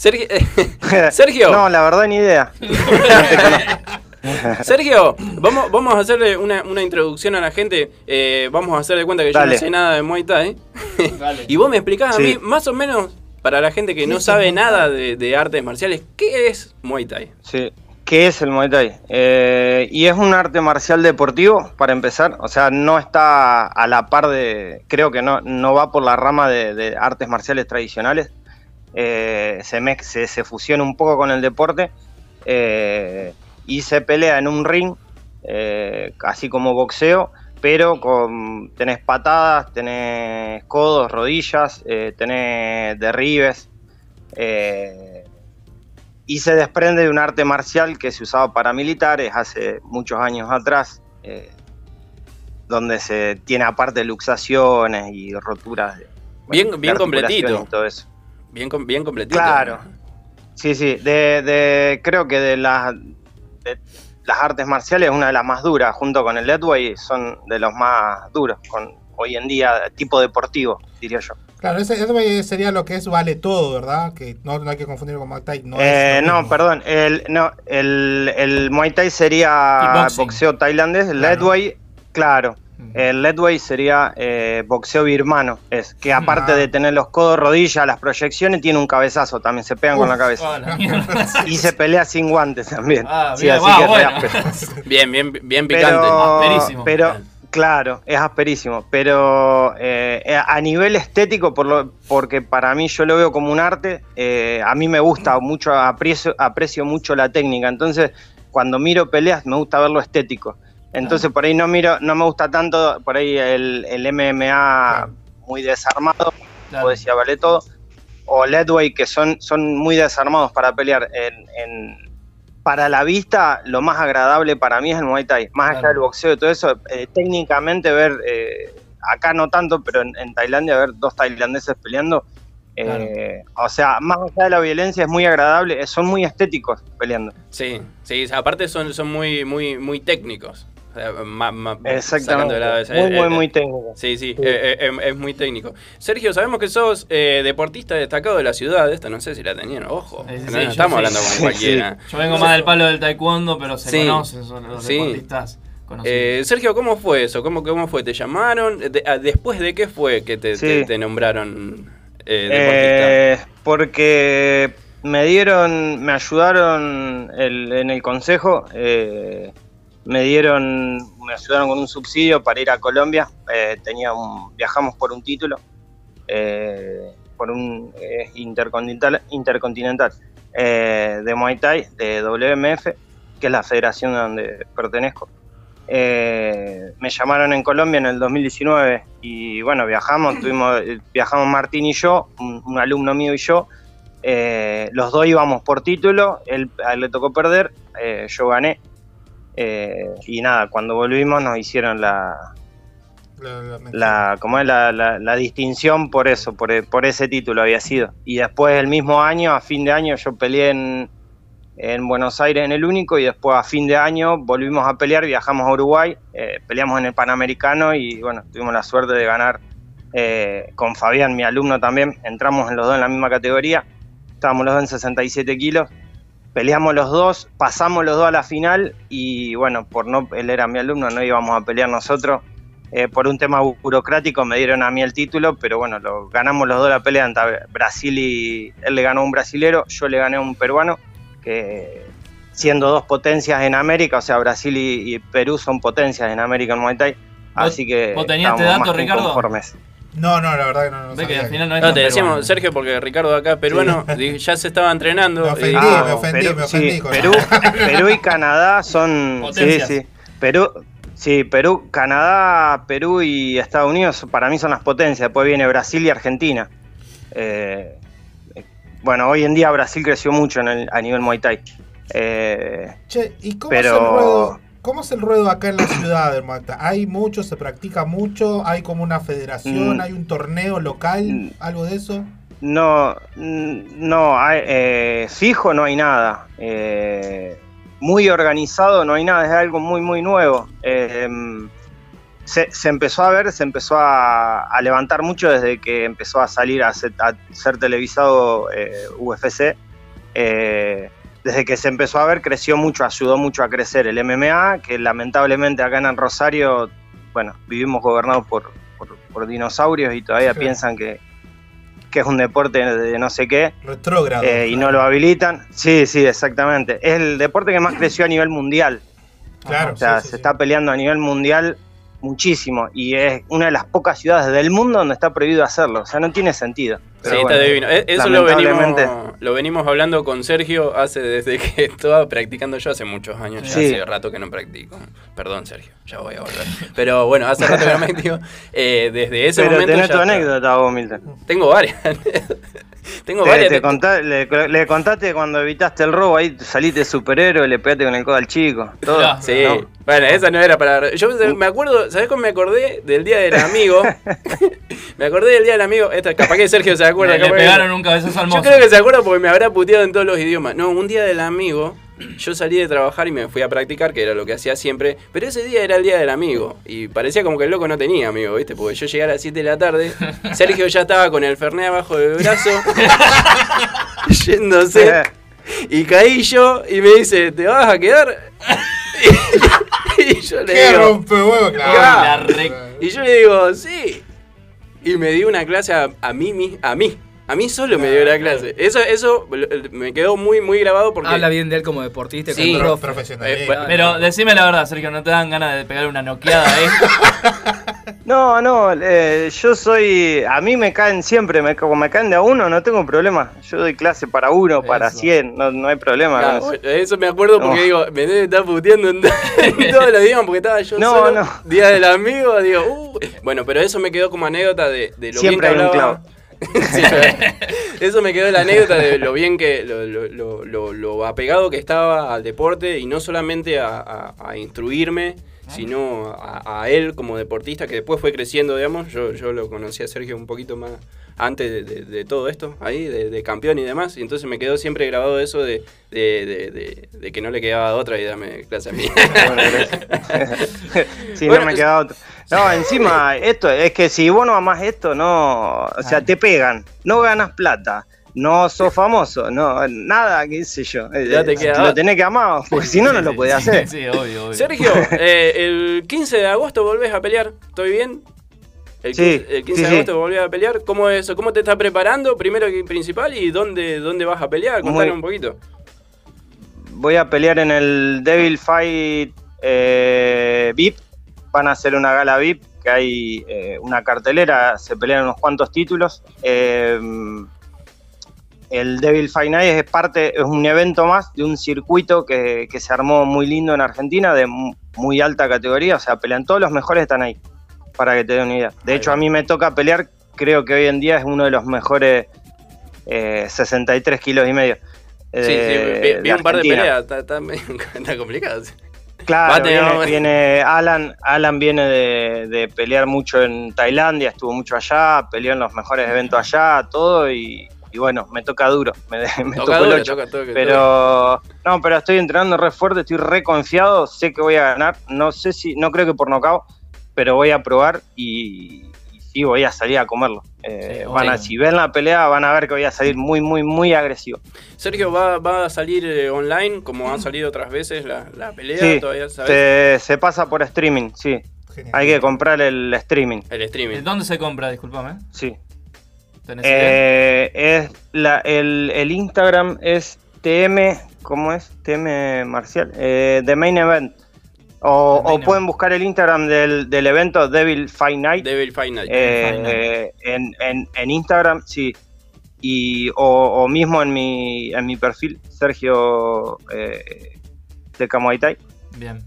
Sergio, Sergio. No, la verdad ni idea. Sergio, vamos, vamos a hacerle una, una introducción a la gente. Eh, vamos a hacer de cuenta que yo Dale. no sé nada de Muay Thai. y vos me explicás Sí. a mí, más o menos, para la gente que no sabe nada de, de artes marciales, ¿qué es Muay Thai? Sí. ¿Qué es el Muay Thai? Eh, y es un arte marcial deportivo, para empezar. O sea, no está a la par de. Creo que no, no va por la rama de, de artes marciales tradicionales. Eh, se, se, se fusiona un poco con el deporte. eh, y se pelea en un ring, eh, así como boxeo, pero con, tenés patadas, tenés codos, rodillas, eh, tenés derribes. y se desprende de un arte marcial que se usaba para militares hace muchos años atrás, donde se tiene aparte luxaciones y roturas Bien, bien completito. y todo eso. Bien, bien completito. Claro. Sí, sí, de, de- creo que de las, de las artes marciales una de las más duras, junto con el Deadway, son de los más duros, con hoy en día tipo deportivo, diría yo. Claro, ese, ese sería lo que es vale todo, ¿verdad? Que no, no hay que confundir con Muay Thai. No, Eh, no, perdón, el, no, el, el Muay Thai sería boxeo tailandés, el Claro. Deadway, claro. El Ledway sería eh, boxeo birmano. Es que aparte de tener los codos, rodillas, las proyecciones, tiene un cabezazo también. Se pegan con la cabeza. y se pelea sin guantes también. Ah, Sí, bien, así que bueno. Bien, bien, bien picante. Pero, pero claro, es asperísimo. Pero eh, eh, a nivel estético, por lo, porque para mí yo lo veo como un arte, eh, a mí me gusta mucho, aprecio, aprecio mucho la técnica. Entonces, cuando miro peleas, me gusta ver lo estético. Entonces, por ahí no miro, no me gusta tanto, por ahí el, el MMA muy desarmado, como decía, vale todo. O Ledway, que son, son muy desarmados para pelear. En, en- para la vista, lo más agradable para mí es el Muay Thai. Más allá del boxeo y todo eso, eh, técnicamente ver, eh, acá no tanto, pero en, en Tailandia ver dos tailandeses peleando, eh, o sea, más allá de la violencia es muy agradable, son muy estéticos peleando. Sí, sí, aparte son, son muy, muy, muy técnicos. Sea, ma- ma- Exactamente. de lado Muy, muy, eh, muy eh, técnico. Sí, sí, eh, eh, es muy técnico. Sergio, sabemos que sos eh, deportista destacado de la ciudad. Esta no sé si la tenían, ojo. Sí, sí, no, sí, no yo estamos sí. hablando con Sí, cualquiera. Yo vengo más del palo del taekwondo, pero se Sí. conocen, son los Sí. deportistas. Eh, Sergio, ¿cómo fue eso? ¿Cómo, cómo fue? ¿Te llamaron? De- ah, ¿Después de qué fue que te, Sí. te- te nombraron eh, deportista? Eh, porque me dieron, me ayudaron el- en el consejo, eh, me dieron, me ayudaron con un subsidio para ir a Colombia. eh, tenía un, viajamos por un título, eh, por un eh, intercontinental, intercontinental eh, de Muay Thai, de WMF, que es la federación donde pertenezco. Eh, me llamaron en Colombia en el 2019 y bueno, viajamos, tuvimos, viajamos Martín y yo, un, un alumno mío y yo. Los dos íbamos por título, él, a él le tocó perder, yo gané. Eh, y nada, cuando volvimos nos hicieron la, la, ¿cómo es? La, la- la distinción por eso, por, por ese título había sido. Y después el mismo año, a fin de año, yo peleé en, en Buenos Aires en el único y después a fin de año volvimos a pelear, viajamos a Uruguay, eh, peleamos en el Panamericano y bueno, tuvimos la suerte de ganar eh, con Fabián, mi alumno también, entramos en los dos en la misma categoría, estábamos los dos en 67 kilos, peleamos los dos, pasamos los dos a la final y bueno, por no, él era mi alumno, no íbamos a pelear nosotros. Eh, por un tema bu- burocrático me dieron a mí el título, pero bueno, lo, ganamos los dos la pelea entre Brasil y él le ganó a un brasilero, yo le gané a un peruano, que siendo dos potencias en América, o sea, Brasil y, y Perú son potencias en América en Muay Thai, así que vos tenías este dato, Ricardo? conformes. No, no, la verdad que no. no que sabía. al final no es No, te decíamos, peruano. Sergio, porque Ricardo acá, peruano, di- ya se estaba entrenando. Me ofendí, y- me ofendí, Perú, me ofendí sí, con Perú, Perú y Canadá son. Sí, Potencias. sí. Perú, sí, Perú, Canadá, Perú y Estados Unidos para mí son las potencias. Después viene Brasil y Argentina. Eh, eh, bueno, hoy en día Brasil creció mucho en el- a nivel Muay Thai. Eh, Che, ¿y cómo Pero- es el ruedo? ¿Cómo es el ruedo acá en la ciudad Thai? ¿Hay mucho, se practica mucho? ¿Hay como una federación? Mm. ¿Hay un torneo local? ¿Algo de eso? No, mm, no, hay, eh, fijo no hay nada. Eh, muy organizado no hay nada, es algo muy, muy nuevo. Eh, se, se empezó a ver, se empezó a, a levantar mucho desde que empezó a salir a ser, a ser televisado eh, UFC. Desde que se empezó a ver, creció mucho, ayudó mucho a crecer el MMA, que lamentablemente acá en Rosario, bueno, vivimos gobernados por, por- por dinosaurios y todavía Sí. piensan que, que es un deporte de no sé qué. Retrógrado. eh, y no lo habilitan. Sí, sí, exactamente. Es el deporte que más creció a nivel mundial. Claro, O sea, sí, sí, se está peleando a nivel mundial muchísimo. Y es una de las pocas ciudades del mundo donde está prohibido hacerlo. O sea, no tiene sentido. Sí, está divino. E- Eso lo venimos, lo venimos hablando con Sergio hace desde que estaba practicando yo hace muchos años. Ya Sí. hace rato que no practico. Perdón, Sergio, ya voy a volver. Pero bueno, hace rato que no practico. Eh, desde ese Pero momento. tenés ya tu anécdota vos, Milton. Tengo varias. Tengo Te- varias. te te- contá- le, le contaste cuando evitaste el robo, ahí saliste superhéroe, le pegaste con el codo al chico. Todo. Sí, ¿no? bueno, esa no era para. Yo me acuerdo, ¿sabés cómo me acordé? Del día del amigo. me acordé del día del amigo. Esta, capaz que Sergio se acuerda. Le- le capaz que- pegaron un cabezazo al Yo creo que se acuerda porque me habrá puteado en todos los idiomas. No, un día del amigo. Yo salí de trabajar y me fui a practicar, que era lo que hacía siempre. Pero ese día era el día del amigo. Y parecía como que el loco no tenía amigo, ¿viste? Porque yo llegué a las 7 de la tarde. Sergio ya estaba con el Fernet abajo del brazo. yéndose. Y caí yo y me dice, ¿te vas a quedar? y yo le Qué digo. rompehuevo, claro. "Claro". Y yo le digo, sí. Y me dio una clase a, a mí, mi- a mí. A mí solo me dio la clase. Eso, eso me quedó muy, muy grabado porque. Habla bien de él como deportista, Sí. como profe. Profesional. Eh, bueno, Pero decime la verdad, Sergio, ¿no te dan ganas de pegar una noqueada ahí? No, no, eh, yo soy. A mí me caen siempre, me, como me caen de a uno, no tengo problema. Yo doy clase para uno, para Eso. cien, no, no hay problema. Eso. eso me acuerdo porque No. digo, me debe estar puteando en, en todos los días porque estaba yo No, solo. no. Día del amigo, digo, uh. Bueno, pero eso me quedó como anécdota de, de lo Siempre hay bien un que hablaba. clavo. Sí, eso me quedó la anécdota de lo bien que, lo, lo- lo- lo- lo apegado que estaba al deporte y no solamente a, a- a instruirme, sino a, a él como deportista que después fue creciendo, digamos. Yo, yo lo conocí a Sergio un poquito más antes de, de- de todo esto, ahí, de, de campeón y demás. Y entonces me quedó siempre grabado eso de, de- de- de- de que no le quedaba otra y dame clase a mí. Bueno, gracias. sí, Bueno, no me queda otro. No, encima, esto es que si vos no amás esto, no. O sea, te pegan, no ganas plata, no sos famoso, no, nada, qué sé yo. Ya te Eh, queda Lo otra. tenés que amar, porque si no, no lo podés hacer. Sí, obvio, obvio. Sergio, eh, el 15 de agosto volvés a pelear, ¿estoy bien? El Sí, 15, el 15 sí, de sí. agosto volvés a pelear. ¿Cómo es eso? ¿Cómo te estás preparando? Primero y principal, ¿y dónde, dónde vas a pelear? Contame Muy- un poquito. Voy a pelear en el Devil Fight eh, VIP. Van a hacer una gala VIP, que hay eh, una cartelera, se pelean unos cuantos títulos. Eh, el Devil Fight Night es parte, es un evento más de un circuito que, que se armó muy lindo en Argentina, de mu- muy alta categoría, o sea, pelean todos los mejores están ahí, para que te den una idea. De hecho, a mí me toca pelear, creo que hoy en día es uno de los mejores eh, 63 kilos y medio. sí, sí, eh, vi, un par de peleas, está, está está complicado. Claro, Bate, viene, Alan, Alan viene de, de pelear mucho en Tailandia, estuvo mucho allá, peleó en los mejores eventos allá, todo y, y bueno, me toca duro, me, me Toca tocó el duro, 8. toca, toca, pero no, pero estoy entrenando re fuerte, estoy re confiado, sé que voy a ganar, no sé si, no creo que por nocaut, pero voy a probar y, y sí voy a salir a comerlo. Eh, van a, si ven la pelea van a ver que voy a salir muy, muy, muy agresivo. Sergio, ¿va, va a salir eh, online como han salido otras veces la, la pelea? Sí, ¿Todavía sabes? se, se pasa por streaming, sí. Hay que comprar el streaming. El streaming. ¿Dónde se compra? Disculpame. Sí. Eh, es la, el, el Instagram es TM, ¿cómo es? TM Marcial, eh, The Main Event. O, o pueden buscar el Instagram del, del evento Devil Fight Night. Devil Fight Night. Eh, en, en, en Instagram, sí. Y, o, o mismo en mi, en mi perfil, Sergio eh, de Muay Thai. Bien.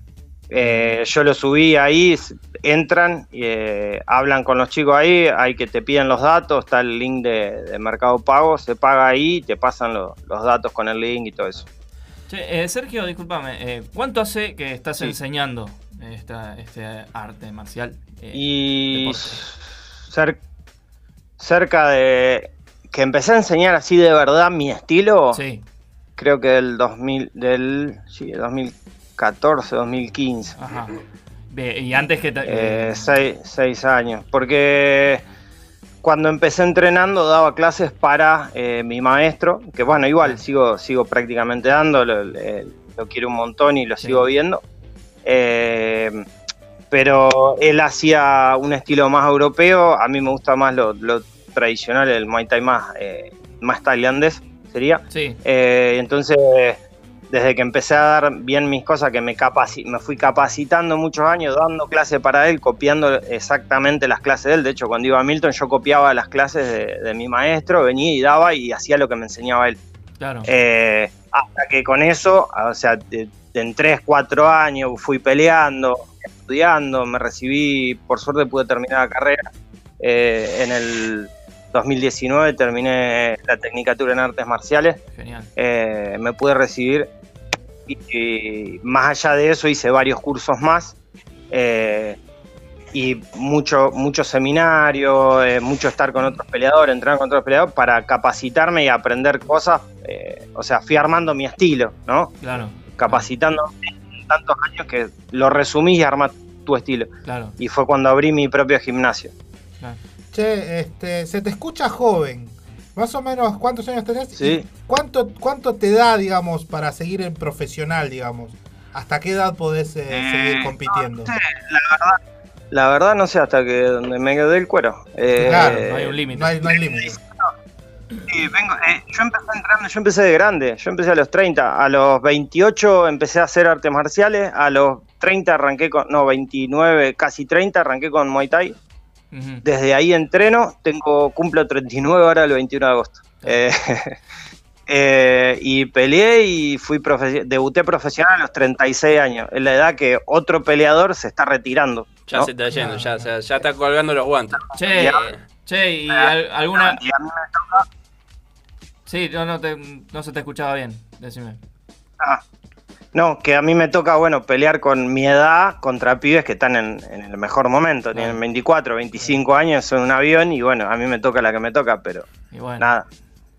Eh, yo lo subí ahí, entran, eh, hablan con los chicos ahí, hay que te piden los datos, está el link de, de Mercado Pago, se paga ahí, te pasan lo- los datos con el link y todo eso. Che, eh, Sergio, discúlpame, eh, ¿cuánto hace que estás Sí. enseñando esta, este arte marcial? eh, Y cer- cerca de que empecé a enseñar así de verdad mi estilo, creo que del 2000, del sí, 2014, 2015. Ajá. Y antes que... Eh, seis, seis años. Porque cuando empecé entrenando daba clases para eh, mi maestro, que bueno, igual sigo, sigo prácticamente dando, lo, quiero un montón y lo sigo viendo. Eh, pero él hacía un estilo más europeo, a mí me gusta más lo, lo tradicional, el Muay Thai más, eh, más tailandés sería. Sí. Eh, entonces, desde que empecé a dar bien mis cosas, que me, capaci- me fui capacitando muchos años, dando clases para él, copiando exactamente las clases de él. De hecho, cuando iba a Milton, yo copiaba las clases de, de mi maestro, venía y daba y hacía lo que me enseñaba él. Claro. Eh, hasta que con eso, o sea, en 3, 4 años fui peleando, estudiando, me recibí, por suerte pude terminar la carrera. Eh, en el 2019 terminé la tecnicatura en artes marciales. Genial. Eh, me pude recibir y, y más allá de eso hice varios cursos más eh, y mucho, mucho seminario, eh, mucho estar con otros peleadores, entrenar con otros peleadores para capacitarme y aprender cosas. eh, o sea, fui armando mi estilo, ¿no? Claro. Capacitándome en tantos años que lo resumís y armás tu estilo. Claro. Y fue cuando abrí mi propio gimnasio. Che, este, se te escucha joven. Más o menos, ¿cuántos años tenés? Sí. ¿Y ¿Cuánto, ¿Cuánto te da, digamos, para seguir en profesional, digamos? ¿Hasta qué edad podés eh, seguir compitiendo? La verdad no sé hasta que donde me quedé el cuero. Eh, Claro, no hay un límite. No hay, no hay límite. Sí, vengo, eh, yo empecé entrando, yo empecé de grande, yo empecé a los 30, a los 28 empecé a hacer artes marciales, a los 30 arranqué con, no, 29, casi 30 arranqué con Muay Thai. Desde ahí entreno, tengo cumplo 39 ahora el 21 de agosto. Eh, eh, y peleé y fui profe- debuté profesional a los 36 años, es la edad que otro peleador se está retirando. Ya ¿no? se está yendo, ya, ya, ya está colgando los guantes. Che, che, y al- alguna. Y a mí me toca- Sí, no, no, te, no se te escuchaba bien. Decime. Ah, no, que a mí me toca, bueno, pelear con mi edad contra pibes que están en, en el mejor momento. Tienen 24, 25 años, son un avión y bueno, a mí me toca la que me toca, pero Y bueno, nada.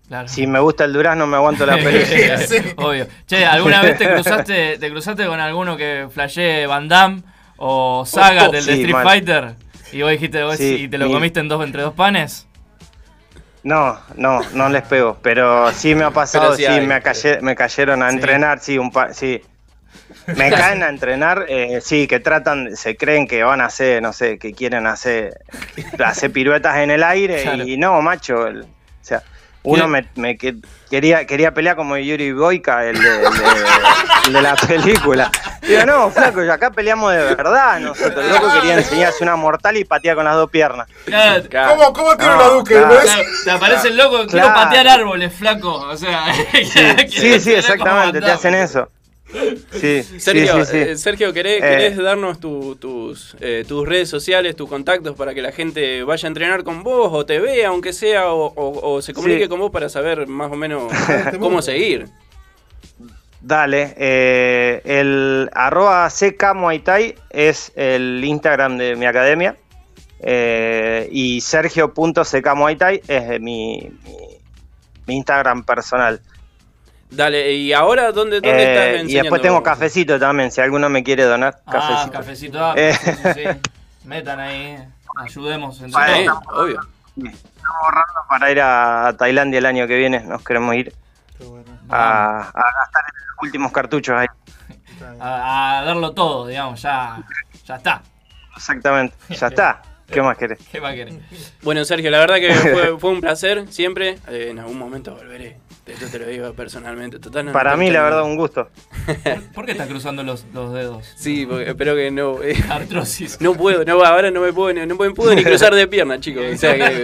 claro. Si me gusta el durazno, me aguanto la pelea. Obvio. Che, ¿alguna vez te cruzaste, te cruzaste con alguno que flashee Van Damme o Saga Oh, del de sí, Street mal. Fighter? Y vos dijiste, vos, Sí, y te lo mi- comiste en dos entre dos panes. No, no, no les pego, pero sí me ha pasado, sí sí, hay. me, calle- me cayeron a entrenar, sí, un pa- sí. Me caen a entrenar, eh, sí, que tratan, se creen que van a hacer, no sé, que quieren hacer, hacer piruetas en el aire Claro. y no, macho, el- o sea, uno me, me que- quería, quería pelear como Yuri Boyka, el de, el de- el de la película. Digo, no, flaco, y acá peleamos de verdad nosotros. El loco quería enseñarse una mortal y patear con las dos piernas. Claro. ¿Cómo, cómo tiene No, la Duque? claro. te aparece el loco, quiero patear árboles, flaco. O sea, Sí, sí, exactamente, te hacen eso. Sí, Sergio, sí, sí, sí. eh, Sergio ¿querés, Eh. querés darnos tu- tus, eh, tus redes sociales, tus contactos para que la gente vaya a entrenar con vos o te vea, aunque sea, o, o- o se comunique Sí. con vos para saber más o menos cómo seguir? Dale, eh, el arroba CK Muay Thai es el Instagram de mi academia eh, y sergio.ck Muay Thai es mi, mi, mi Instagram personal. Dale, ¿y ahora dónde, dónde Eh, estás y enseñando? después tengo cafecito también, si alguno me quiere donar Ah, cafecito. cafecito. ah, Eh. sí, sí, sí. Metan ahí, ayudemos. entre Vale, obvio. Estamos ahorrando para ir a, a Tailandia el año que viene, nos queremos ir a, a gastar los últimos cartuchos ahí. A, a darlo todo, digamos, ya, ya está. Exactamente, ya está. ¿Qué más querés? ¿Qué más querés? Bueno, Sergio, la verdad que fue, fue un placer siempre. Eh, en algún momento volveré. Esto te lo digo personalmente. Total, no- Para no mí, la verdad, un gusto. ¿Por qué estás cruzando los, los dedos? Sí, porque espero que no. eh, Artrosis. No puedo, no, ahora no me puedo, ni- no me puedo ni cruzar de pierna, chicos. O sea que eh,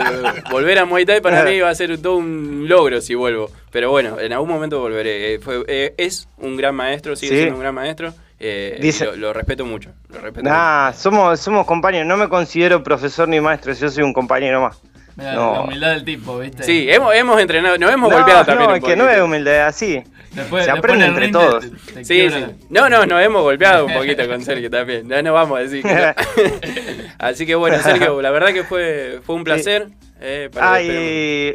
volver a Muay Thai para mí va a ser todo un logro si vuelvo. Pero bueno, en algún momento volveré. Eh, fue- eh, es un gran maestro, sigue Sí. siendo un gran maestro. eh, Dice- lo, lo respeto mucho. Lo respeto Nah, somos, somos compañeros. No me considero profesor ni maestro, yo soy un compañero más. Mirá, No. La humildad del tipo, ¿viste? Sí, hemos, hemos entrenado, nos hemos No, golpeado también. No, es que no es humildad, así. Después- Se aprende entre todos. te- te- te Sí, sí. No, no, nos hemos golpeado un poquito con Sergio también. No, no vamos a decir que no. Así que bueno, Sergio, la verdad que fue, fue un placer. eh, para- Ah, esperemos- y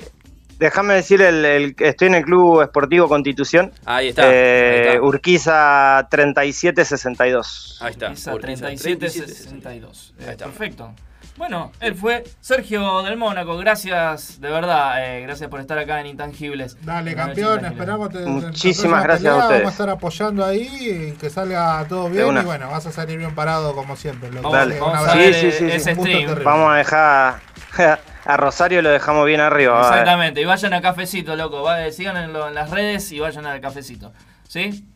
déjame decir, el, el- estoy en el Club Esportivo Constitución. Ahí está, Eh, ahí está. Urquiza 3762. Ahí está. Urquiza 3762. Eh, perfecto. Bueno, él fue Sergio del Mónaco. Gracias, de verdad. eh, gracias por estar acá en Intangibles. Dale, En campeón, Intangibles. esperamos. te- Muchísimas gracias a ustedes. Vamos a estar apoyando ahí y que salga todo bien. una. Y bueno, vas a salir bien parado como siempre. loco. Dale. Un abrazo. Sí, sí, sí, ese sí. Gusto stream. Vamos a dejar a Rosario lo dejamos bien arriba. a. Exactamente. Y vayan a cafecito, loco. Va, síganlo en las redes y vayan al cafecito. ¿Sí?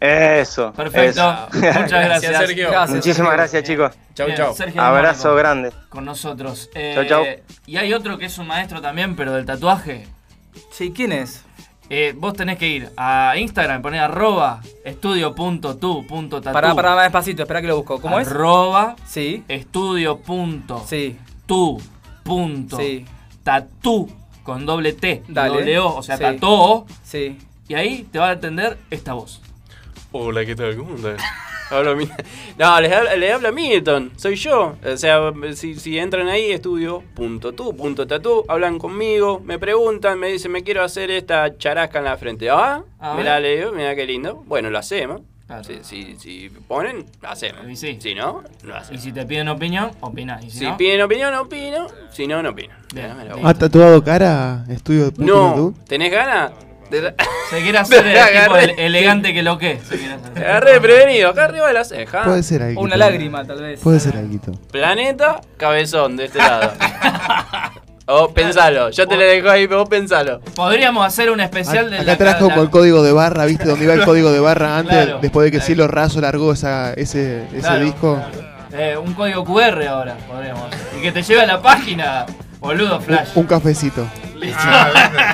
Eso. Perfecto. eso. Muchas gracias. Sergio. Muchísimas gracias, chicos. Chau, Bien, chau. Sergio Abrazo grande. Con nosotros. Eh, Chau, chau. Y hay otro que es un maestro también, pero del tatuaje. Sí, ¿quién es? Eh, vos tenés que ir a Instagram, poner arroba estudio.tu.tatu. Pará, pará más despacito, espera que lo busco. ¿Cómo es? Arroba Sí. estudio.tu. Sí. Punto. Sí. Tatu con doble T. Dale. Doble O, o sea, Sí. Sí. Y ahí te va a atender esta voz. Hola, ¿qué tal? ¿Cómo andas? Hablo Mi- No, les habla, les habla Milton, soy yo. O sea, si, si entran ahí, estudio.tu.tatu, hablan conmigo, me preguntan, me dicen, me quiero hacer esta charasca en la frente. Ah, A me la leo, mira qué lindo. Bueno, lo hacemos. Claro. Si, si, si ponen, lo hacemos. Y sí. Si no, lo Y hacemos. si te piden opinión, opina. Y si, Si no, piden opinión, opino. Si no, no opino. Bien. Voy. ¿Has tatuado cara? Estudio. No, ¿tenés ganas? De la- Se quiere hacer el tipo agarré. ele- elegante que lo que. Se quiere hacer. Me agarré prevenido, acá arriba de la ceja. Puede ser algo. Una lágrima, tal vez. Puede ser algo. Planeta, cabezón de este lado. O pensalo, yo te lo dejo ahí, pero vos pensalo. Podríamos hacer un especial de Acá la, atrás la- como el código de barra, ¿viste? Donde iba el código de barra antes, Claro. después de que Cielo Raso largó esa, ese, ese Claro, disco. eh, un código QR ahora, podríamos. hacer. Y que te lleve a la página, boludo, Flash. Un cafecito. Listo.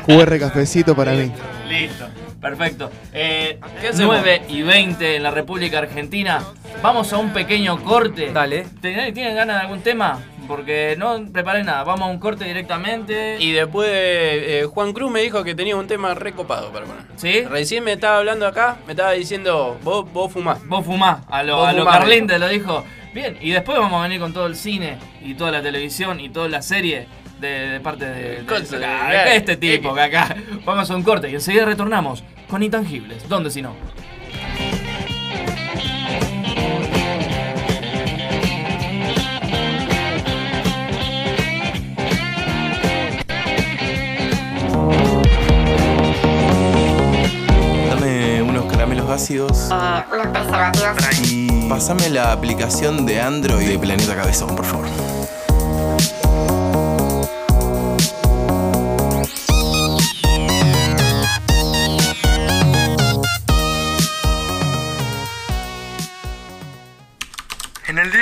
QR cafecito para mí. Listo, perfecto. Eh, ¿Qué hacemos? 9 y 20 en la República Argentina. Vamos a un pequeño corte. Dale. ¿Tienen tienen ganas de algún tema? Porque no preparé nada. Vamos a un corte directamente. Y después eh, Juan Cruz me dijo que tenía un tema recopado para poner. ¿Sí? Recién me estaba hablando acá, me estaba diciendo, vos, vos fumás. Vos fumás, a lo, Vos a lo Carlín te lo dijo. Bien, y después vamos a venir con todo el cine y toda la televisión y toda la serie de, de parte de, de- Cosa- de- de este tipo que acá. Vamos a un corte y enseguida retornamos con Intangibles. ¿Dónde si no? Ácidos. unos preservativos. Y pásame la aplicación de Android de Planeta Cabezón, por favor.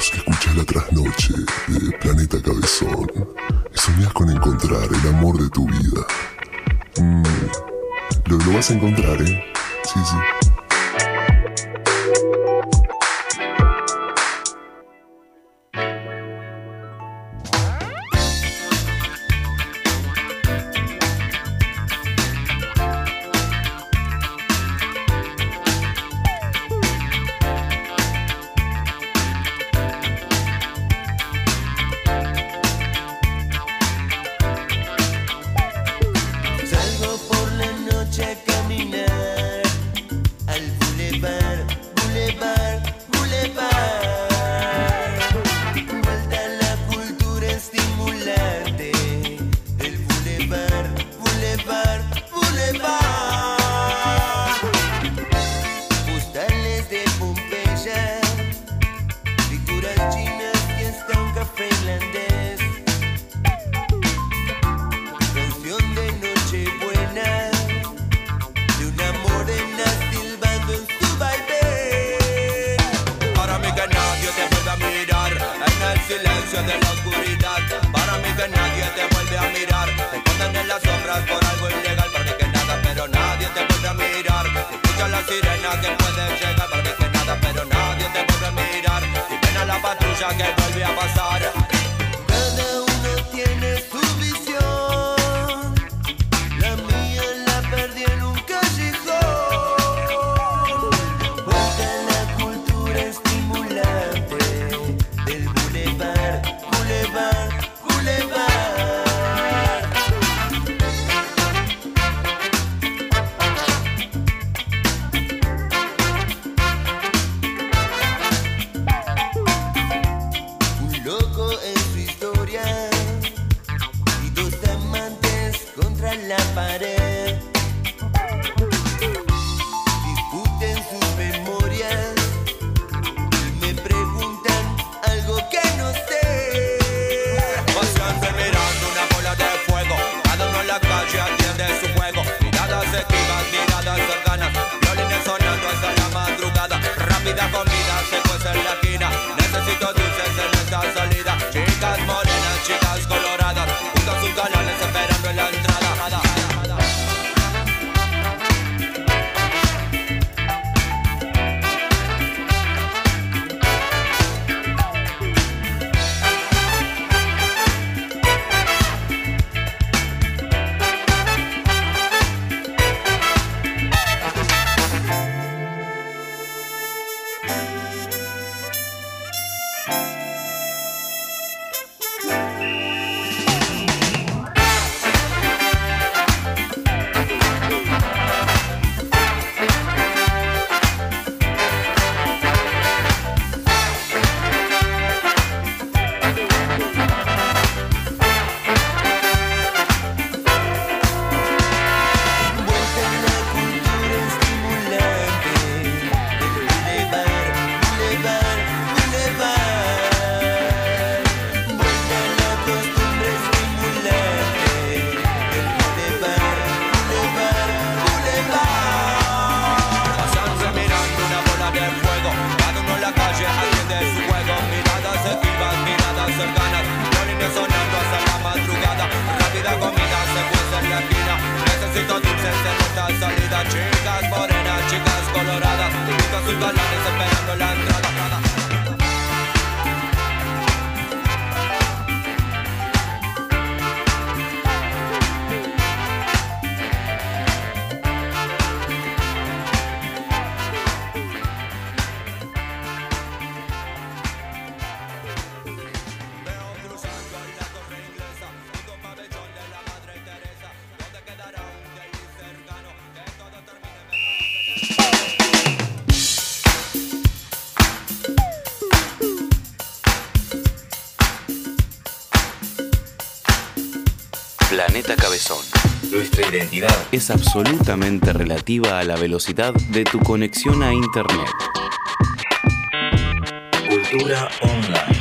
Vos que escuchás la trasnoche de Planeta Cabezón y soñás con encontrar el amor de tu vida. Mm, lo, lo vas a encontrar, ¿eh? Sí, sí. Nuestra identidad es absolutamente relativa a la velocidad de tu conexión a Internet. Cultura online.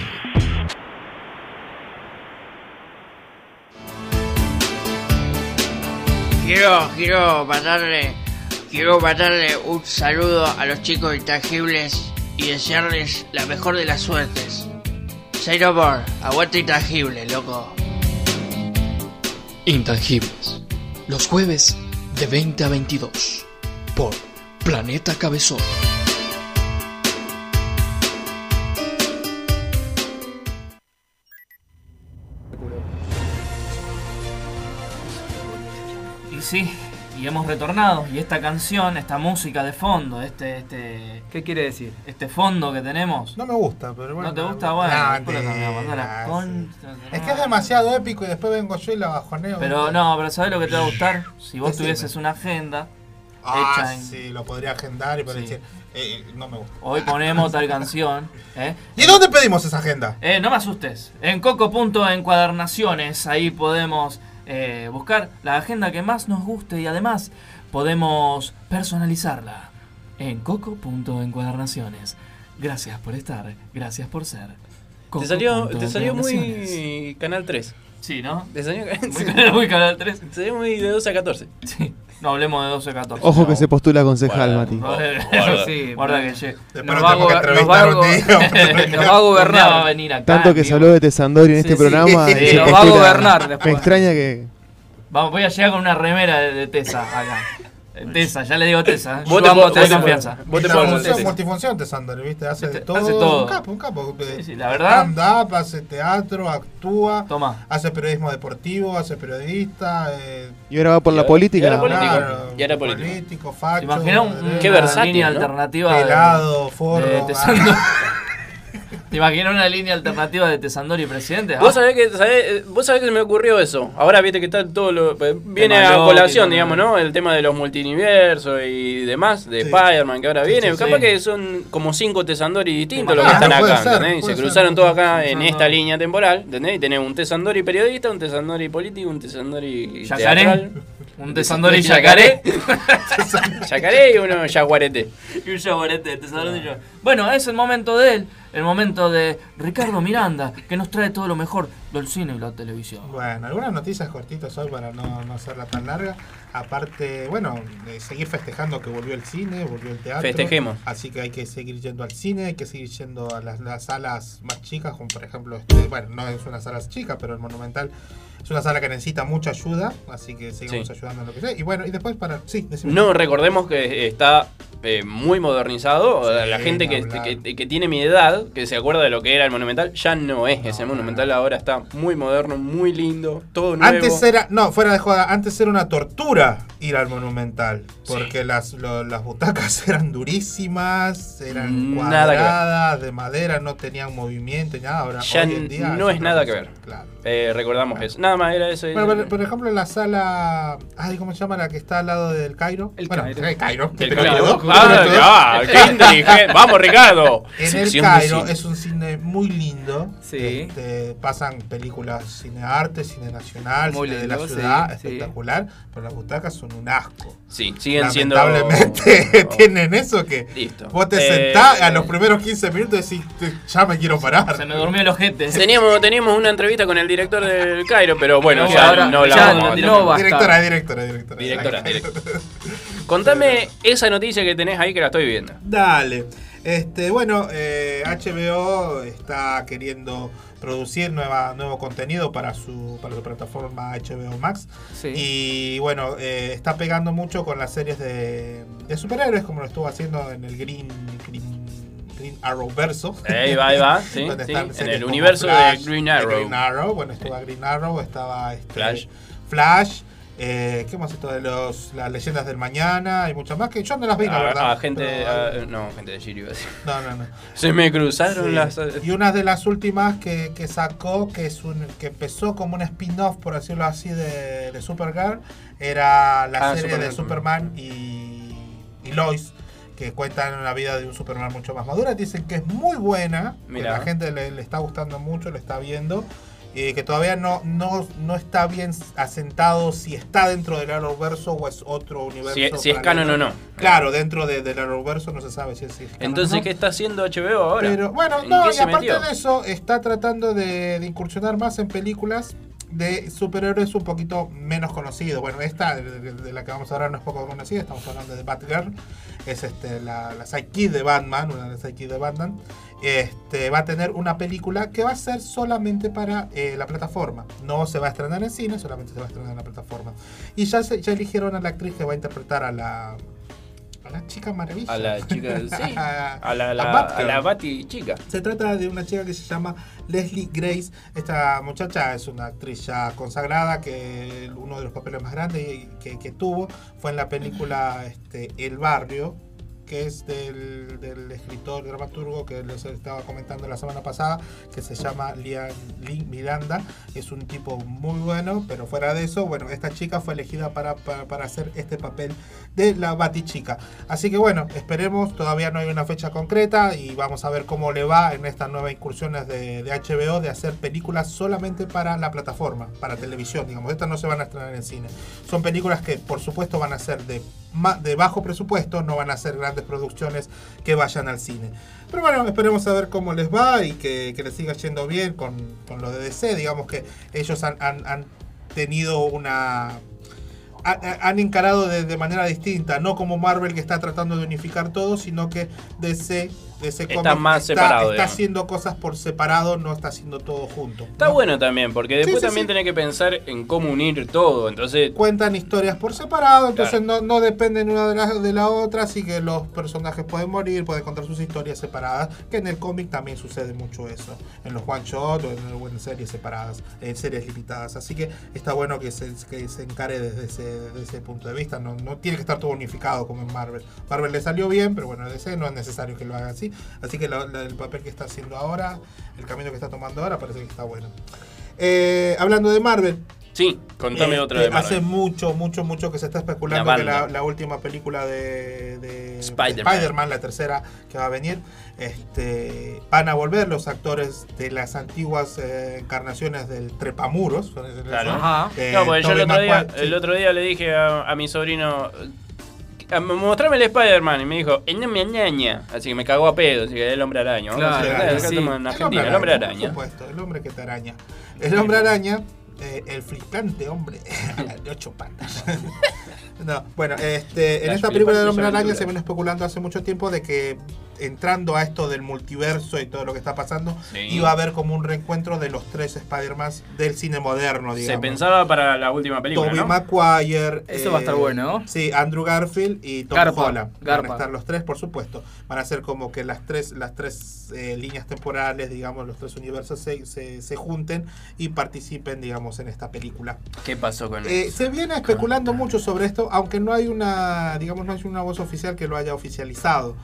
Quiero, quiero mandarle, quiero mandarle un saludo a los chicos intangibles y desearles la mejor de las suertes. Say no more, aguante intangible, loco. Intangibles. Los jueves de 20 a 22. Por Planeta Cabezón. Sí, y hemos retornado. Y esta canción, esta música de fondo, este, este. ¿Qué quiere decir? Este fondo que tenemos. No me gusta, pero bueno. ¿No te gusta? Bueno, la con- Es que es demasiado épico y después vengo yo y la bajoneo. Pero no, pero ¿sabes lo que te va a gustar? Si vos Decime. tuvieses una agenda Ah, hecha en. sí, lo podría agendar y podría Sí. decir, eh, no me gusta. Hoy ponemos tal canción. ¿eh? ¿Y dónde pedimos esa agenda? Eh, no me asustes. En coco.encuadernaciones, ahí podemos eh, buscar la agenda que más nos guste y además podemos personalizarla. En coco.encuadernaciones. Gracias por estar, gracias por ser. Te salió, te salió muy Canal 3. Sí, ¿no? Te salió Muy, muy Canal 3. Te salió muy de 12 a 14. Sí. No hablemos de 12 a 14. Ojo que se postula concejal, Mati. Guarda, sí, guarda que llegue. Nos va a gobernar. Va a venir acá. Tanto que en se habló de Tesandori en Sí, este sí. programa. Sí, nos va a postula. gobernar Me después. extraña que. Vamos, voy a llegar con una remera de, de Tesa acá. Eh, Tesa, ya le digo Tesa. ¿eh? Vos te amo po- Tesa vos te- confianza. vos te pones multifunción te Sandor, ¿viste? Hace de todo. hace todo. Un capo, un capo. Sí, sí, la verdad. Stand-up, hace teatro, actúa. Toma. Hace periodismo deportivo, hace periodista. Eh, Y ahora va por la política. y ahora político. claro, Y ahora político. político, facho. ¿Te imaginas un- Qué versátil, línea ¿no? alternativa de- Pelado, forro. de? ¿Te imaginas una línea alternativa de Tesandori presidente? Vos Ah, sabés que, sabés, eh, vos sabés que se me ocurrió eso. Ahora viste que está todo lo. eh, Viene Tema a colación, digamos, ¿no? El tema de los multiversos y demás, de Sí. Spider-Man que ahora Sí, viene. sí, Capaz sí. que son como cinco Tesandori distintos los Ah, que están puede acá, ser, ¿entendés? Y se ser. cruzaron todos acá en No, esta línea temporal, ¿entendés? Y tenés un Tesandori periodista, un Tesandori político, un Tesandori Yacaré. teatral. Un Tesandori yacaré. Yacaré y uno yaguarete. y un yaguarete de Tesandori. Bueno, es el momento de él. El momento de Ricardo Miranda, que nos trae todo lo mejor del cine y la televisión. Bueno, algunas noticias cortitas hoy para no, no hacerla tan larga. Aparte, bueno, de seguir festejando que volvió el cine, volvió el teatro. Festejemos. Así que hay que seguir yendo al cine, hay que seguir yendo a las, las salas más chicas, como por ejemplo, este, bueno, no es una sala chica, pero el Monumental es una sala que necesita mucha ayuda, así que seguimos Sí. ayudando en lo que sea. Y bueno, y después para... Sí, decime. No, recordemos que está eh, muy modernizado. Sí, la gente que, que, que tiene mi edad, que se acuerda de lo que era el Monumental, ya no es ese Monumental. Ahora está muy moderno, muy lindo, todo nuevo. Antes era, no, fuera de joda, antes era una tortura ir al Monumental, porque las, lo- las butacas eran durísimas, eran cuadradas, de madera, no tenían movimiento ni nada. Ahora, Ya hoy en día no es nada que ver. Claro. Eh, recordamos eso. Nada más era eso. Bueno, por, por ejemplo, en la sala, ay, ¿cómo se llama la que está al lado del Cairo? El bueno, Cairo. El Cairo. El Cairo. Ah, qué inteligente. Vamos, Ricardo. En el Cairo es un cine muy lindo. Sí. Este, pasan películas cine arte, cine nacional, Muy cine de la ciudad, sí. espectacular. Pero las butacas son un asco. Sí, siguen siendo. Lamentablemente tienen eso que Listo. vos te Eh, sentás a los primeros 15 minutos y decís, "Te- ya me quiero parar. Se me durmió el ojete. Teníamos, teníamos una entrevista con el director del Cairo, pero bueno, No, ya ahora- no la ya vamos a no basta. Directora, directora, directora. Directora, directora. Contame esa noticia que tenés ahí que la estoy viendo. Dale. Este, bueno, eh, HBO está queriendo producir nueva, nuevo contenido para su, para su plataforma HBO Max. Sí. Y bueno, eh, está pegando mucho con las series de, de superhéroes, como lo estuvo haciendo en el Green, Green, Green Arrow verso. Ahí va, ahí va, sí, en el universo de Flash, Green Arrow. Green Arrow, bueno, estaba Green Arrow, estaba este, Flash. Flash. Eh, ¿Qué más esto de los, las leyendas del mañana y muchas más que yo no las vi, la Ah, verdad. ah, gente, pero- ah, no, gente de decir. no, no, no. Se me cruzaron Sí. las. Y una de las últimas que, que sacó, que es un que empezó como un spin-off, por decirlo así, de, de Supergirl, era la Ah, serie de Superman. Y, y Lois, que cuentan la vida de un Superman mucho más madura. Dicen que es muy buena, que Mira. la gente le, le está gustando mucho, le está viendo. Y que todavía no, no, no está bien asentado si está dentro del Arrowverso o es otro universo. Si, si es canon o no. Claro, dentro de- del Arrowverso no se sabe si es, si es canon o Entonces, no. ¿qué está haciendo HBO ahora? Pero bueno, ¿En no, y aparte metió? de eso, está tratando de, de incursionar más en películas de superhéroes un poquito menos conocidos. Bueno, esta de, la que vamos a hablar no es poco conocida, estamos hablando de Batgirl, es este, la, la sidekick de Batman, una de las sidekick de Batman. Este, va a tener una película que va a ser solamente para eh, la plataforma. No se va a estrenar en cine, solamente se va a estrenar en la plataforma. Y ya, se, ya eligieron a la actriz que va a interpretar a la, a la chica maravilla. A la chica, sí. a la, a la, Batgirl. a la Bati chica. Se trata de una chica que se llama Leslie Grace. Esta muchacha es una actriz ya consagrada que uno de los papeles más grandes que, que tuvo fue en la película este, El Barrio, que es del, del escritor dramaturgo que les estaba comentando la semana pasada, que se llama Lian Lin Miranda. Es un tipo muy bueno, pero fuera de eso, bueno, esta chica fue elegida para, para, para hacer este papel de la Batichica. Así que bueno, esperemos, todavía no hay una fecha concreta y vamos a ver cómo le va en estas nuevas incursiones de, de HBO de hacer películas solamente para la plataforma, para televisión, digamos. Estas no se van a estrenar en cine. Son películas que por supuesto van a ser de, de bajo presupuesto, no van a ser grandes producciones que vayan al cine. Pero bueno, esperemos a ver cómo les va y que, les siga yendo bien con, con lo de DC. Digamos que ellos han, han- tenido una ha- ha- han encarado de manera distinta, no como Marvel que está tratando de unificar todo, sino que DC, DC Está Comics más está, separado, está digamos. haciendo cosas por separado, no está haciendo todo junto. Está bueno también, porque después Sí, sí, también sí. tenés que pensar en cómo unir todo. Entonces, Cuentan historias por separado, entonces no, no dependen una de la, de la otra, así que los personajes pueden morir, pueden contar sus historias separadas, que en el cómic también sucede mucho eso, en los one shot o en, en series separadas, en series limitadas, así que está bueno que se, que se encare desde ese, desde ese punto de vista, no, no tiene que estar todo unificado como en Marvel. Marvel le salió bien, pero bueno, DC no es necesario que lo haga así, así que la- la- el papel que está haciendo ahora, el camino que está tomando ahora, parece que está bueno. Eh, hablando de Marvel, sí, contame eh, otra de Marvel. Hace mucho, mucho, mucho que se está especulando La que la, última película de, de Spider-Man. La tercera que va a venir, este, van a volver los actores de las antiguas eh, encarnaciones del Trepamuros. Claro. Eh, no, porque yo el otro, día, el otro día le dije a, a mi sobrino. "Ah, Mostrame el Spider-Man y me dijo, "Eh, no me ñaña. Así que me cagó a pedo, así que el hombre araña. Vamos a Claro, sí. estamos en Argentina, el hombre araña. Por supuesto, el hombre que te araña. El hombre araña, eh, el flipante hombre de ocho patas. No, bueno, este, en esta película del hombre araña se viene especulando hace mucho tiempo de que entrando a esto del multiverso y todo lo que está pasando, Sí. iba a haber como un reencuentro de los tres Spider-Man del cine moderno, digamos. Se pensaba para la última película, Tobey ¿no? Maguire. Eso va a estar bueno, ¿no? Sí, Andrew Garfield y Tom Garpa, Holland. Van Garpa. a estar los tres, por supuesto. Van a ser como que las tres, las tres eh, líneas temporales, digamos, los tres universos se, se, se junten y participen, digamos, en esta película. ¿Qué pasó con Eh, eso? se viene especulando mucho sobre esto, aunque no hay una, digamos, no hay una voz oficial que lo haya oficializado.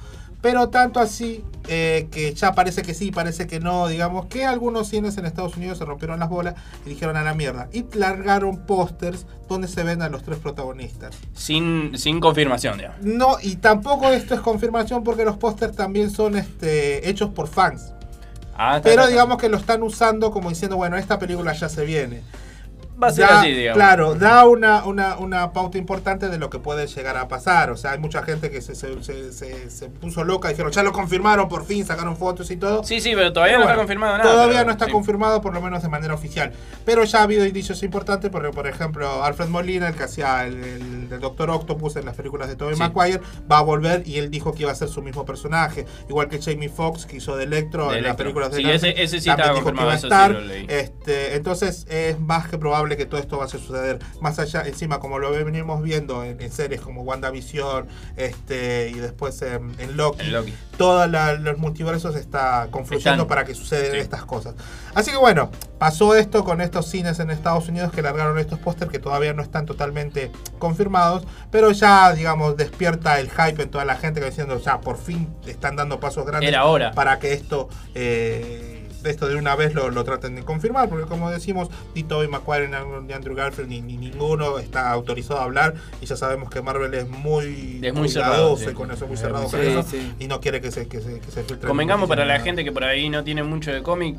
Pero tanto así eh, que ya parece que sí, parece que no, digamos que algunos cines en Estados Unidos se rompieron las bolas y dijeron a la mierda. Y largaron pósters donde se ven a los tres protagonistas. Sin, sin confirmación, digamos. No, y tampoco esto es confirmación porque los pósters también son este, hechos por fans. Ah, está, Pero está, digamos que lo están usando como diciendo, bueno, esta película ya se viene. Va a ser da- así, digamos. Claro, da una, una, una pauta importante de lo que puede llegar a pasar. O sea, hay mucha gente que se, se, se- se- puso loca y dijeron, ya lo confirmaron por fin, sacaron fotos y todo. Sí, sí, pero todavía no está confirmado nada, Todavía pero no está sí. confirmado, por lo menos de manera oficial. Pero ya ha habido indicios importantes, porque por ejemplo, Alfred Molina, el que hacía el, el- el Doctor Octopus en las películas de Tobey Sí. Maguire, va a volver y él dijo que iba a ser su mismo personaje. Igual que Jamie Foxx, que hizo de Electro De en las Electro. películas de Sí, Marvel, ese- ese sí estaba dijo que iba a confirmado, eso sí estar. lo leí. Este, entonces es más que probable que todo esto va a suceder. Más allá, encima, como lo venimos viendo en, en series como WandaVision este, y después en, en Loki, En Loki. todos los multiversos está confluyendo Están. para que sucedan estas cosas. Así que bueno, pasó esto con estos cines en Estados Unidos que largaron estos pósters que todavía no están totalmente confirmados, pero ya, digamos, despierta el hype en toda la gente que diciendo, ya, por fin están dando pasos grandes Era hora. para que esto... eh, esto de una vez lo, lo traten de confirmar, porque como decimos, ni Tobey Maguire, ni Andrew Garfield, ni, ni ninguno está autorizado a hablar, y ya sabemos que Marvel es muy, Es muy cuidadoso cerrado, sí. y con eso, muy cerrado con eso, Sí, sí. y no quiere que se, que se, que se filtre Convengamos para la gente que por ahí no tiene mucho de cómic.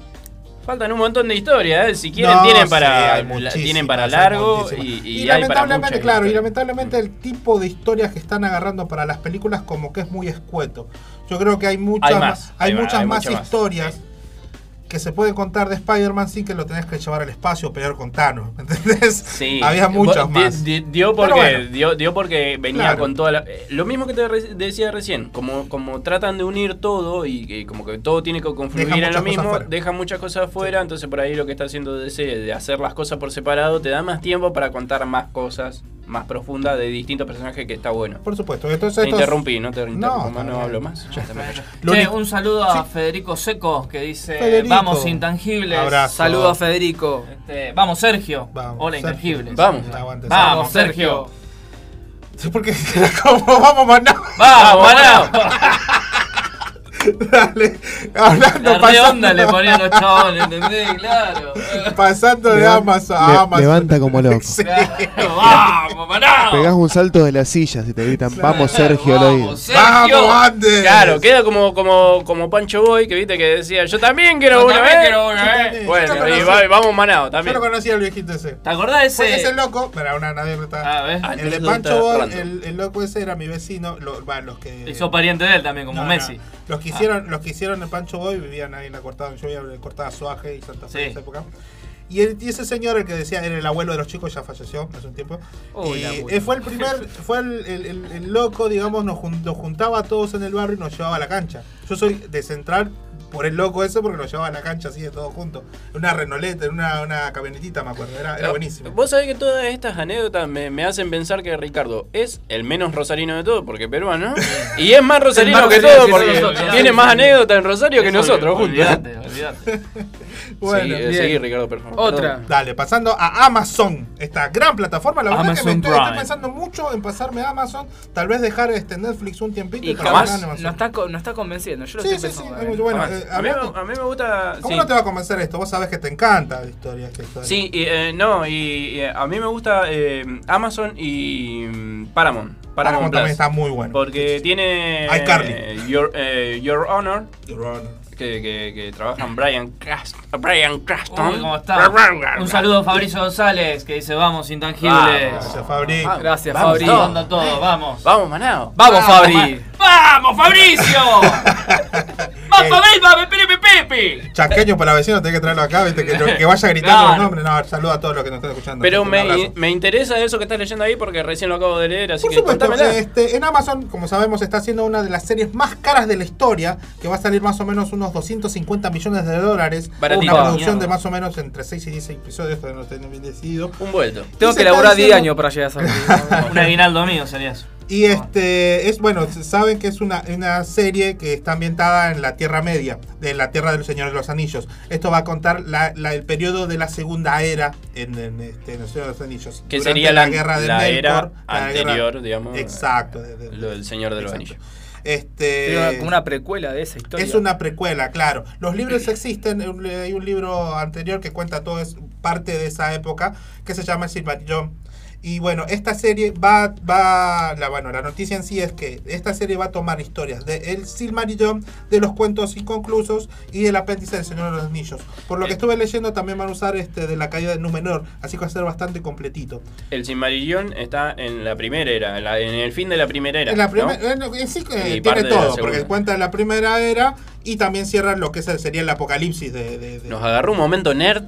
Faltan un montón de historias, ¿eh? Si quieren, No, tienen sí, para la- muchísimas, tienen para largo y, y Y, hay para lamentablemente, claro, y lamentablemente el tipo de historias que están agarrando para las películas como que es muy escueto. Yo creo que hay muchas Hay más, más, hay hay- muchas hay más mucha más, historias que se pueden contar de Spider-Man sin que lo tenés que llevar al espacio o pelear con Thanos, ¿entendés? Sí. Había muchas más. di- dio, porque, bueno. dio, dio porque venía Claro. con toda la... eh, Lo mismo que te re- decía recién, como, como tratan de unir todo y, como que todo tiene que confluir en lo mismo, fuera. dejan muchas cosas afuera, entonces por ahí lo que está haciendo DC de hacer las cosas por separado te da más tiempo para contar más cosas más profundas de distintos personajes que está bueno. Por supuesto. Entonces te esto es- interrumpí, no te interrumpo más, no, hablo más. Ya me. Che, un saludo a Federico Seco que dice Federico. Vamos intangibles. Abrazo. Saludo a Federico. Este, vamos Sergio. Hola Sergio. intangibles. Vamos. Aguante, Vamos Sergio. Sergio. Sí, porque era como, vamos, Manao. Vamos, Manao. Dale, hablando, La pasando- redonda le ponían los chabones, ¿entendés? Claro. Pasando de Levan- Amazon a le- Amazon. levanta como loco. Sí. Vamos, Manao. Pegás un salto de las sillas y te gritan, vamos Sergio, lo digo. ¡Vamos, Andes! Claro, queda como, como, como Pancho Boy que viste que decía, yo también quiero Yo una también vez. quiero una Yo vez. también. Bueno, Yo y va- vamos manado Yo también. lo conocía al viejito ese. ¿Te acordás de ese? Fue ese loco, era una anécdota. A ver. El de Pancho Boy, el, el loco ese era mi vecino. Lo, bueno, los que. Hizo pariente de él también, como No, no, Messi. Los que hicieron, los que hicieron el Pancho Boy vivían ahí en la cortada, yo vivía en la cortada Suaje y Santa Fe en esa época. Y, el- y ese señor, el que decía, era el abuelo de los chicos, ya falleció hace un tiempo. Uy, y fue el primer, fue el, el- el- el loco, digamos, nos, jun- nos juntaba a todos en el barrio y nos llevaba a la cancha. Yo soy de central por el loco ese porque nos llevaba a la cancha así de todos juntos. En una renoleta, en una, una camionetita, me acuerdo. Era, era buenísimo. Vos sabés que todas estas anécdotas me, me hacen pensar que Ricardo es el menos rosarino de todo, porque peruano, y es más rosarino más que todo, que porque nosotros. tiene más anécdotas en Rosario que Eso, nosotros juntos. Olvídate, olvídate. Bueno, Seguí, eh, bien. seguí, Ricardo, por favor. Otra. Perdón. Dale, pasando a Amazon, esta gran plataforma. La verdad es que me Amazon estoy, estoy pensando mucho en pasarme a Amazon, tal vez dejar este Netflix un tiempito Y para jamás Amazon. no está, no está convenciendo. Yo lo Sí, estoy sí, sí, pensando. es eh. muy bueno. Eh, a, mí, hablando- a mí me gusta. ¿Cómo sí. no te va a convencer esto? Vos sabés que te encanta la historia. Esta historia. Sí, y, eh, no, y, y, eh, a mí me gusta eh, Amazon y mm, Paramount. Paramount, Paramount Plus. también está muy bueno. Porque tiene iCarly. eh, Your, eh, Your Honor, Your Honor. que, que, que trabajan Brian, Crast Brian Craston. Uy, ¿cómo está? Un saludo a Fabricio González que dice vamos intangibles. Gracias, Fabri. Vamos, Gracias, vamos Fabri. todo, vamos. Vamos, Manao. Vamos, Fabri. ¡Vamos, Fabricio! ¡Vamos, Belba, Pepe, Pepe! Chaqueño para vecinos, tenés que traerlo acá, ¿viste? Que, lo- que vaya gritando Claro. los nombres. No, saludo a todos los que nos están escuchando. Pero me, me interesa eso que estás leyendo ahí porque recién lo acabo de leer, así Por que supuesto, este, en Amazon, como sabemos, está haciendo una de las series más caras de la historia, que va a salir más o menos unos 250 millones de dólares. Baratito. Una producción de más o menos entre 6 y 10 episodios, todavía no tengo bien decidido. Un vuelto. Tengo que laburar 10 diciendo- años para llegar a esa. Un aguinaldo mío sería eso. Y este es bueno, saben que es una, una serie que está ambientada en la Tierra Media, de la Tierra del Señor de los Anillos. Esto va a contar la- la- el periodo de la Segunda Era en, en, este, en el Señor de los Anillos. Que Durante sería la, guerra de la Melkor, era la guerra- anterior, digamos. Exacto. de- de- Lo del Señor de los Exacto. Anillos. Este, una- como una precuela de esa historia. Es una precuela, claro. Los libros existen. Hay un libro anterior que cuenta todo es parte de esa época que se llama El Silmarillion. Y bueno, esta serie va, va la, bueno, la noticia en sí es que esta serie va a tomar historias de El Silmarillion, de los cuentos inconclusos y del apéndice del Señor de los Anillos. Por lo que estuve leyendo también van a usar este de la caída de Númenor, así que va a ser bastante completito. El Silmarillion está en la primera era, en, la- en el fin de la primera era. En la ¿no? primer- bueno, en sí Y tiene todo, porque cuenta la primera era y también cierra lo que sería el apocalipsis de, de- de- Nos agarró un momento nerd.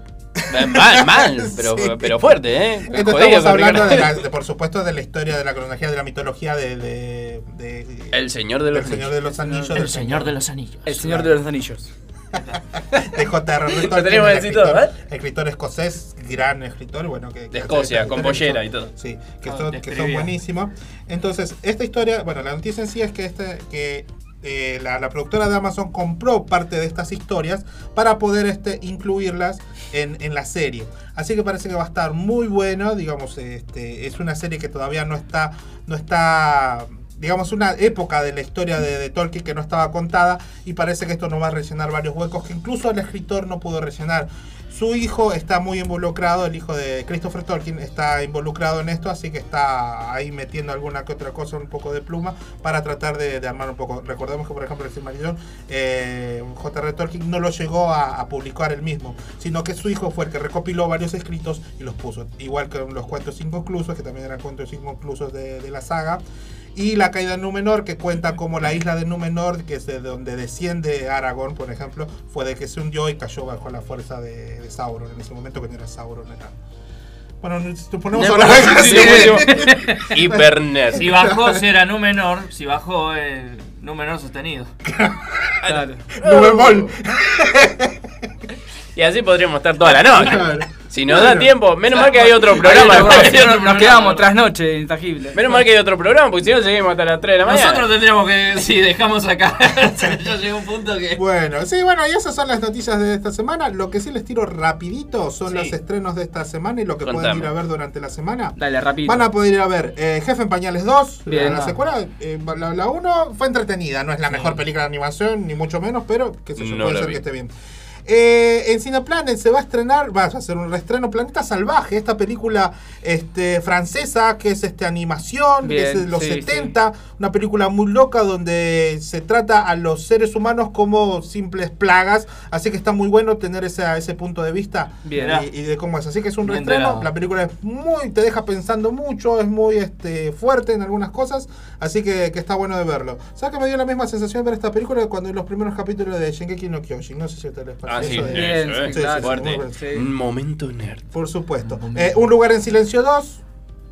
Eh, Mal, mal, pero, Sí. pero fuerte, ¿eh? Entonces Jodido estamos hablando de, la- de, por supuesto de la historia de la cronología de la mitología de, de- de- El Señor de los del Señor de los Anillos. El Señor de los Anillos. El Señor de los Anillos. de J.R. Tolkien, el escritor, ¿eh? escritor escosés, gran escritor, bueno, que, que De Escocia, con pollera y todo. Sí, que, Ah, son, que buenísimos. Entonces, esta historia, bueno, la noticia en sí es que, este, que eh, la, productora de Amazon compró parte de estas historias para poder este, incluirlas en, en la serie. Así que parece que va a estar muy bueno, digamos, este, es una serie que todavía no está, no está digamos, una época de la historia de, de Tolkien que no estaba contada y parece que esto nos va a rellenar varios huecos que incluso el escritor no pudo rellenar. Su hijo está muy involucrado, el hijo de Christopher Tolkien está involucrado en esto, así que está ahí metiendo alguna que otra cosa, un poco de pluma, para tratar de, de armar un poco. Recordemos que, por ejemplo, el Silmarillion, eh, J.R. Tolkien no lo llegó a, a publicar él mismo, sino que su hijo fue el que recopiló varios escritos y los puso. Igual que los cuentos inconclusos, que también eran cuentos inconclusos de, de la saga. Y la caída de Númenor, que cuenta como la isla de Númenor, que es de donde desciende Aragorn, por ejemplo, fue de que se hundió y cayó bajo la fuerza de, de Sauron en ese momento, que no era Sauron, era. Bueno, si nos ponemos a hablar de Sí, sí. Hiper nerd. Si bajó, si era Númenor, si bajó el Númenor sostenido. Claro. Númenor. Y así podríamos estar toda la noche. Si nos da tiempo, menos mal que hay otro programa. Ahí nos- después. nos, nos quedamos tras noche, intangible. Menos mal que hay otro programa, porque si no seguimos hasta las 3 de la mañana. Nosotros tendríamos que, si dejamos acá, ya llega un punto que... Bueno, sí, bueno, y esas son las noticias de esta semana. Lo que sí les tiro rapidito son Sí. los estrenos de esta semana y lo que pueden ir a ver durante la semana. Dale, rápido. Van a poder ir a ver eh, Jefe en Pañales 2, Bien. la, la secuela. eh, la 1 fue entretenida, no es la mejor película de animación, ni mucho menos, pero que sé yo, No puede ser vi. que esté bien. Eh, en Cineplanet se va a estrenar, va a hacer un reestreno Planeta Salvaje, esta película este, francesa que es este, animación, que Bien, es de los sí, 70, una película muy loca donde se trata a los seres humanos como simples plagas, así que está muy bueno tener ese, ese punto de vista Bien. y, y de cómo es. Así que es un reestreno, la película es muy, te deja pensando mucho, es muy este, fuerte en algunas cosas, así que, que está bueno de verlo. ¿Sabes que me dio la misma sensación ver esta película que cuando en los primeros capítulos de Shingeki no Kyojin? No sé si ustedes les parece. Ah, sí, eso eso, eh, sí, fuerte. Sí. Momento nerd. Por supuesto. Eh, un lugar en silencio 2.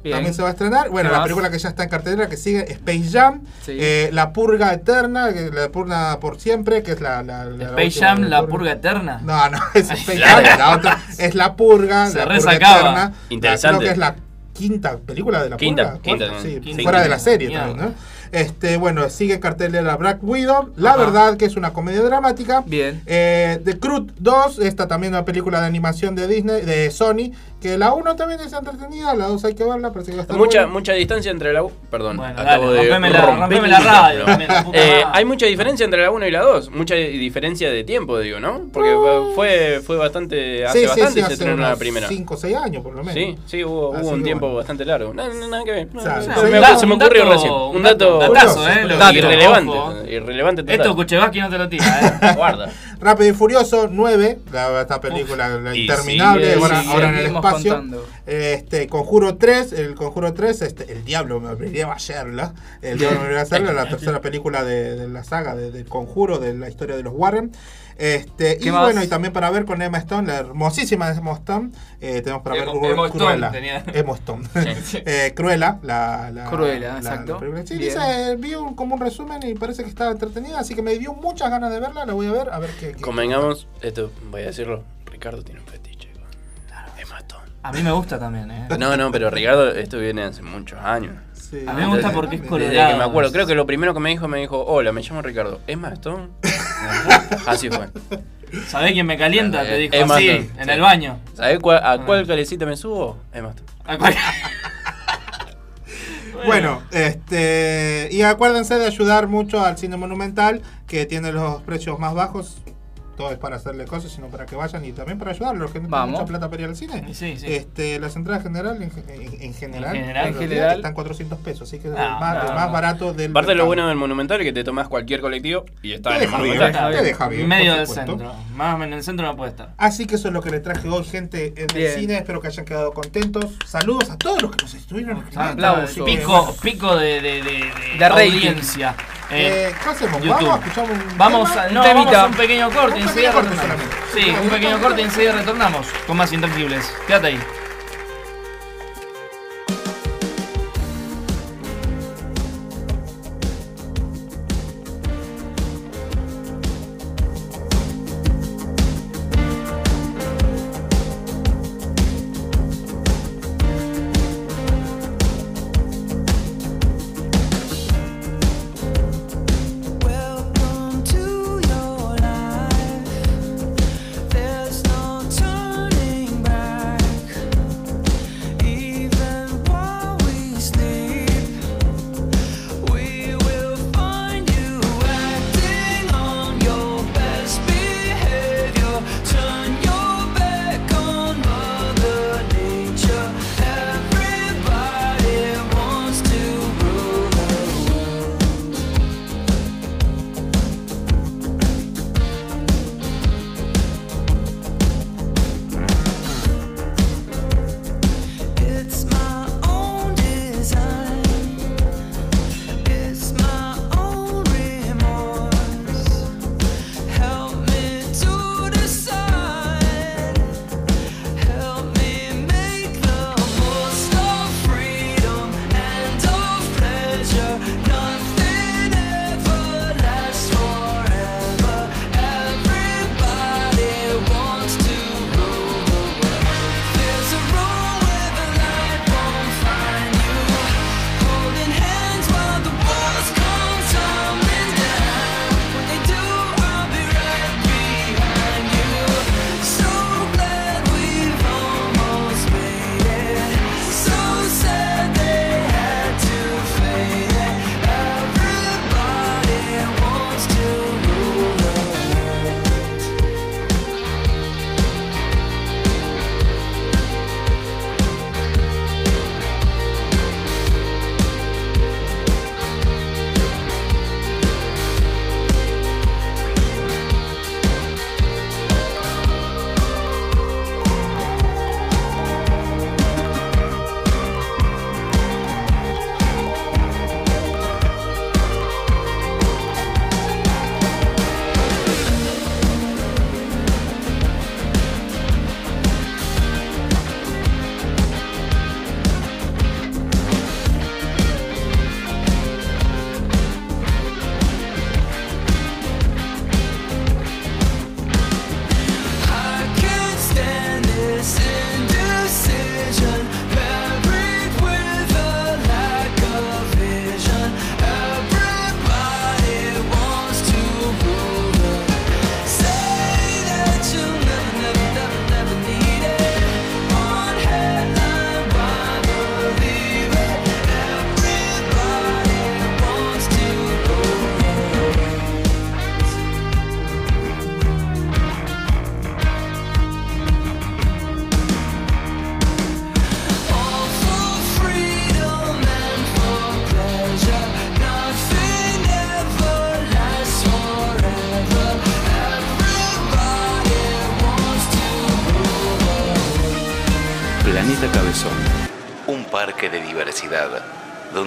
Bien. También se va a estrenar. Bueno, ¿Qué la película que ya está en cartelera que sigue Space Jam. Sí. eh, la Purga Eterna, la Purga por siempre, que es la. la, la Space Jam, la purga eterna. No, no, es Space Jam. La otra es La Purga. Se la Purga resacaba. Eterna. Interesante. Creo que es la quinta película de la Quinta, Purga. quinta, sí, quinta. fuera de la serie también, ¿no? Este, bueno, sigue en cartelera Black Widow. La Ajá. verdad que es una comedia dramática. Bien. Eh, The Crud 2, esta también una película de animación de Disney, de Sony, que la 1 también es entretenida, la 2 hay que verla, parece que va a estar Mucha, buena. mucha distancia entre la. Perdón, Bueno, acabo dale, de rompeme la- rompeme la radio, Eh, hay mucha diferencia entre la 1 y la 2. Mucha diferencia de tiempo, digo, ¿no? Porque fue, fue bastante. Hace Sí, sí, bastante sí, se hace estrenó la primera. 5 o 6 años por lo menos. Sí, sí, hubo, hubo un tiempo bueno. bastante largo. No, nada que ver. No, no, sí, se, se me ocurrió dato- recién. un dato- datazo, eh, irrelevante. ojo. Irrelevante total. Esto Kuchevaki no te lo tira, eh. Guarda. Rápido y Furioso 9, la, esta película la interminable, ahora, en el seguimos espacio. Este, Conjuro 3, el Conjuro 3, este, el diablo me obligaría a hacerla. El diablo me a hacerla, la tercera película de, de la saga de, del Conjuro, de la historia de los Warren. Este, y bueno, y también para ver con Emma Stone, la hermosísima Emma Stone, eh, tenemos para ver Emo- Cru- Emo Stone Cruella. tenía. Emma Stone. Eh, Cruella, la, la- Cruella, la- exacto. la. Sí, dice, vi un, como un resumen y parece que estaba entretenida, así que me dio muchas ganas de verla, la voy a ver, a ver qué. qué- Convengamos, esto voy a decirlo. Ricardo tiene A mí me gusta también, eh. No, no, pero Ricardo, esto viene hace muchos años. Sí. A mí me gusta porque es Desde colorado. que me acuerdo, creo que lo primero que me dijo, me dijo, hola, me llamo Ricardo. ¿Emma Stone? Así fue. ¿Sabés quién me calienta? Te dijo Emma así, Stone, en sí. el baño. ¿Sabés cuál- a cuál calecita me subo? Emma Stone. A Bueno, este y acuérdense de ayudar mucho al cine monumental que tiene los precios más bajos todo es para hacerle cosas, sino para que vayan y también para ayudarlos, los que no tienen mucha plata para ir al cine. Sí, sí. Este, las entradas general, en, en- en general, En general. en general. están 400 pesos, así que es Ah, el, más, no, el más no. barato del Aparte lo mercado. bueno del Monumental es que te tomás cualquier colectivo y está Te en el deja bien, Monumental. te deja bien, medio del centro. Más en el centro no puede estar. Así que eso es lo que le traje hoy, gente, en el Bien. cine. Espero que hayan quedado contentos. Saludos a todos los que nos estuvieron. Aplausos. Pico, pico de, de, de, de De rating. audiencia. Eh, Eh, ¿Qué hacemos? YouTube. Vamos a escuchar un Vamos tema? a, no, vamos a un pequeño corte, enseguida retornamos. Sí, un pequeño corte y enseguida retornamos con más intangibles. Quédate ahí.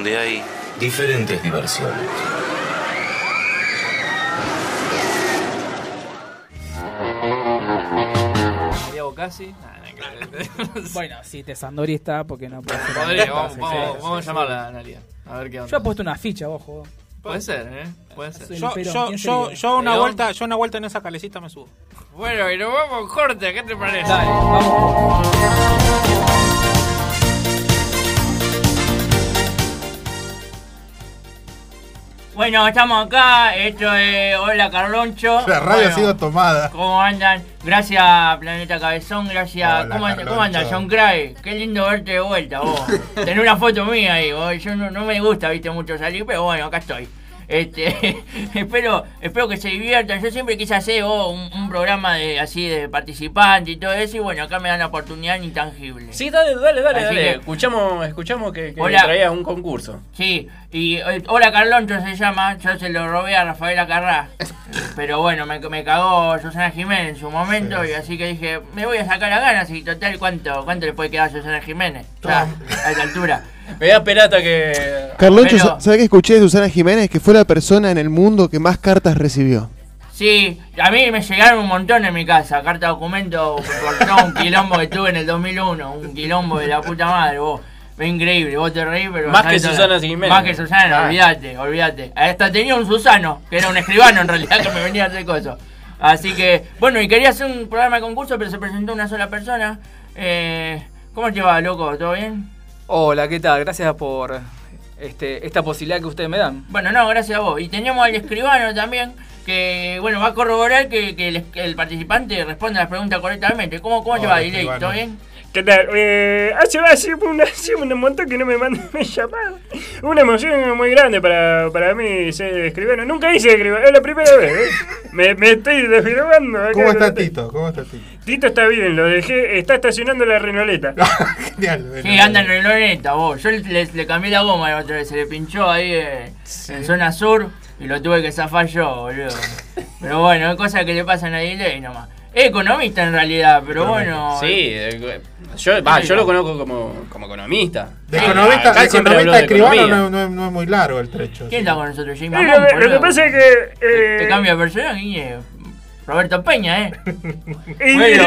Donde hay diferentes diversiones. María Bocasi. Bueno, si te Sandori está, porque no puede ser. Podría, vamos, Sí, vamos, sí, vamos sí, a llamarla a Analia. A ver qué onda. Yo he puesto una ficha, ojo. Puede ser, ¿eh? Puede ser. Yo, yo, ¿quién yo, una vuelta, yo una vuelta en esa calecita me subo. Bueno, y nos vamos corte, ¿qué te parece? Dale, vamos. Bueno, estamos acá, esto es Hola Carloncho. La radio ha Bueno, sido tomada. ¿Cómo andan? Gracias Planeta Cabezón, gracias. Hola, ¿Cómo, andan, ¿Cómo andas, John Cray? Qué lindo verte de vuelta, vos. Tenés una foto mía ahí, vos. Yo no, no me gusta, viste, mucho salir, pero bueno, acá estoy. Este, espero, espero que se diviertan. Yo siempre quise hacer oh, un, un programa de así de participante y todo eso. Y bueno, acá me dan la oportunidad intangible. Sí, dale, dale, dale, Así dale. que- Escuchamos, escuchamos que, que Hola. traía un concurso. Sí, y eh, hola Carloncho se llama, yo se lo robé a Rafaela Carrá. Pero bueno, me, me cagó Susana Jiménez en su momento y así que dije, me voy a sacar las ganas y total, ¿cuánto, cuánto le puede quedar a Susana Jiménez? A esta altura. Me voy a esperar hasta que. Carloncho, Pero- ¿sabe que escuché de Susana Jiménez que fue la persona en el mundo que más cartas recibió? Sí, a mí me llegaron un montón en mi casa, carta documento por todo un quilombo que tuve en el 2001, un quilombo de la puta madre, vos. Fue increíble, vos te reís, pero... Más que ¿sabes? Susana Jiménez. Más que Susana, Ah. olvídate, olvídate. Hasta tenía un Susano, que era un escribano en realidad, que me venía a hacer cosas. Así que, bueno, y quería hacer un programa de concurso, pero se presentó una sola persona. Eh, ¿Cómo te va, loco? ¿Todo bien? Hola, ¿qué tal? Gracias por este, esta posibilidad que ustedes me dan. Bueno, no, gracias a vos. Y teníamos al escribano también, que bueno, va a corroborar que, que el, que el participante responda las preguntas correctamente. ¿Cómo, cómo te va, Diley? ¿Todo bien? ¿Qué tal? Eh, hace, hace, una, hace un montón que no me mandan mi llamada. Una emoción muy grande para, para mí ser escribano. Nunca hice escribano, es la primera vez. ¿eh? Me, me estoy desfirmando. acá. ¿Cómo está Tito? ¿Cómo está Tito? Tito está bien, lo dejé, está estacionando la renoleta. Genial. Sí, anda en reloneta, vos. Yo le, le cambié la goma la otra vez, se le pinchó ahí eh, en zona sur y lo tuve que zafar yo, boludo. Pero bueno, es cosa que le pasan a Diley nomás. Es economista en realidad, pero bueno. Sí, eh, yo, va, yo lo conozco como, como economista. De Ah, economista, acá economista de escribano no, no- no es muy largo el trecho. ¿Quién está con nosotros? Jim lo, que- lo boludo. que pasa es que. eh, Te cambia de personaje, ¿quién es? Roberto Peña, ¿eh? y- Bueno.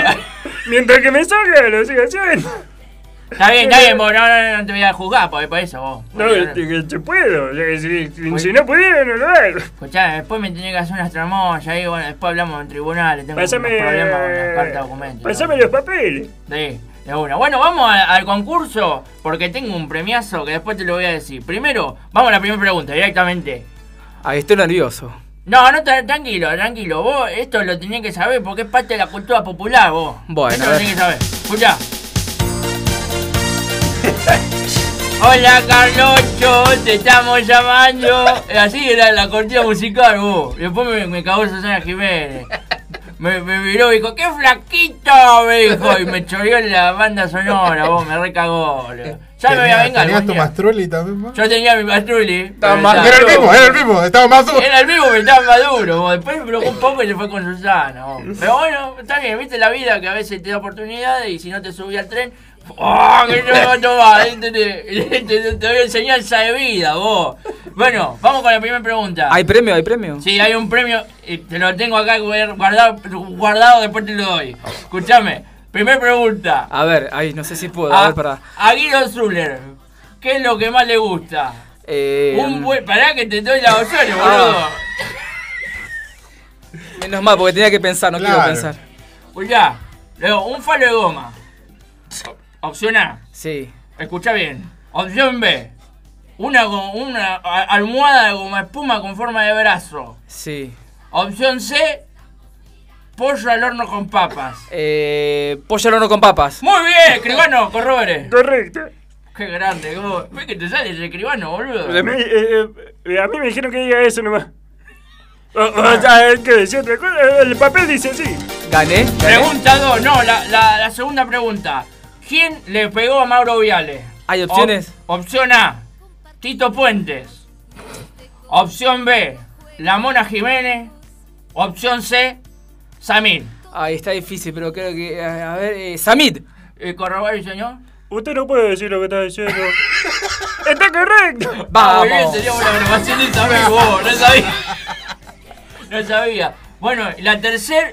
mientras que me salga, lo sigo haciendo. Está bien, está bien, vos no, no, no te voy a juzgar por, por eso, vos. No, que, que- que puedo. si, no pudiera, no lo hago. Escuchá, después me tenés que hacer unas tramoyas ahí, bueno, después hablamos en tribunales, tengo Pásame- unos problemas con las cartas de documentos. Pásame los papeles. Sí, de una. Bueno, vamos a- al concurso, porque tengo un premiazo que después te lo voy a decir. Primero, vamos a la primera pregunta, directamente. Ahí estoy nervioso. No, no, tra- tranquilo, tranquilo. Vos esto lo tenés que saber porque es parte de la cultura popular, vos. Bueno, Esto lo tenés que saber. Escuchá. Hola Carlocho, te estamos llamando. Así era la cortina musical, vos. Después me, me cagó Susana Jiménez. Me, me miró y dijo, ¡qué flaquito! Me dijo, y me choreó la banda sonora, vos, me recagó. Ya me voy a vengar. ¿Tenías tu. Mastrulli también? vos? Yo tenía mi Mastrulli. Estaba más- Era el mismo, era el mismo, estaba más duro. Era el mismo, pero estaba maduro. vos. Después me preocupó un poco y se fue con Susana. vos. Pero bueno, está bien, viste la vida que a veces te da oportunidades y si no te subí al tren. ¡Oh, que no, no va! Te, te- te- te doy enseñanza de vida, vos. Bueno, vamos con la primera pregunta. ¿Hay premio? ¿Hay premio? Sí, hay un premio, y te lo tengo acá guardado, guardado después te lo doy. Escúchame, primera pregunta. A ver, ahí no sé si puedo. A A, ver, para. a Guido Zuller, ¿qué es lo que más le gusta? Eh, Un buen. Pará que te doy la opción, Ah. boludo. Menos mal, porque tenía que pensar, no quiero Claro. pensar. Escuchá, luego, un falo de goma. Opción A. Sí. Escucha bien. Opción B. Una, una almohada de goma espuma con forma de brazo. Sí. Opción C. Pollo al horno con papas. Eh, pollo al horno con papas. Muy bien, escribano, corrobore. Correcto. Qué grande, ¿cómo? ¿Ves que te sale ese escribano, boludo? A mí, eh, eh, a mí me dijeron que diga eso nomás. O, o sea, es que decía otra cosa. El papel dice así. Gané. Pregunta 2, no, la, la, la segunda pregunta. ¿Quién le pegó a Mauro Viale? ¿Hay opciones? Op- opción A, Tito Puentes. Opción B, La Mona Jiménez. Opción C, Samir. Ahí está difícil, pero creo que. A ver, eh, Samid. Eh, ¿Corroborar, señor? Usted no puede decir lo que está diciendo. ¡Está correcto! Ah, muy bien, teníamos una grabación de Samir, vos, no sabía. No sabía. Bueno, la tercera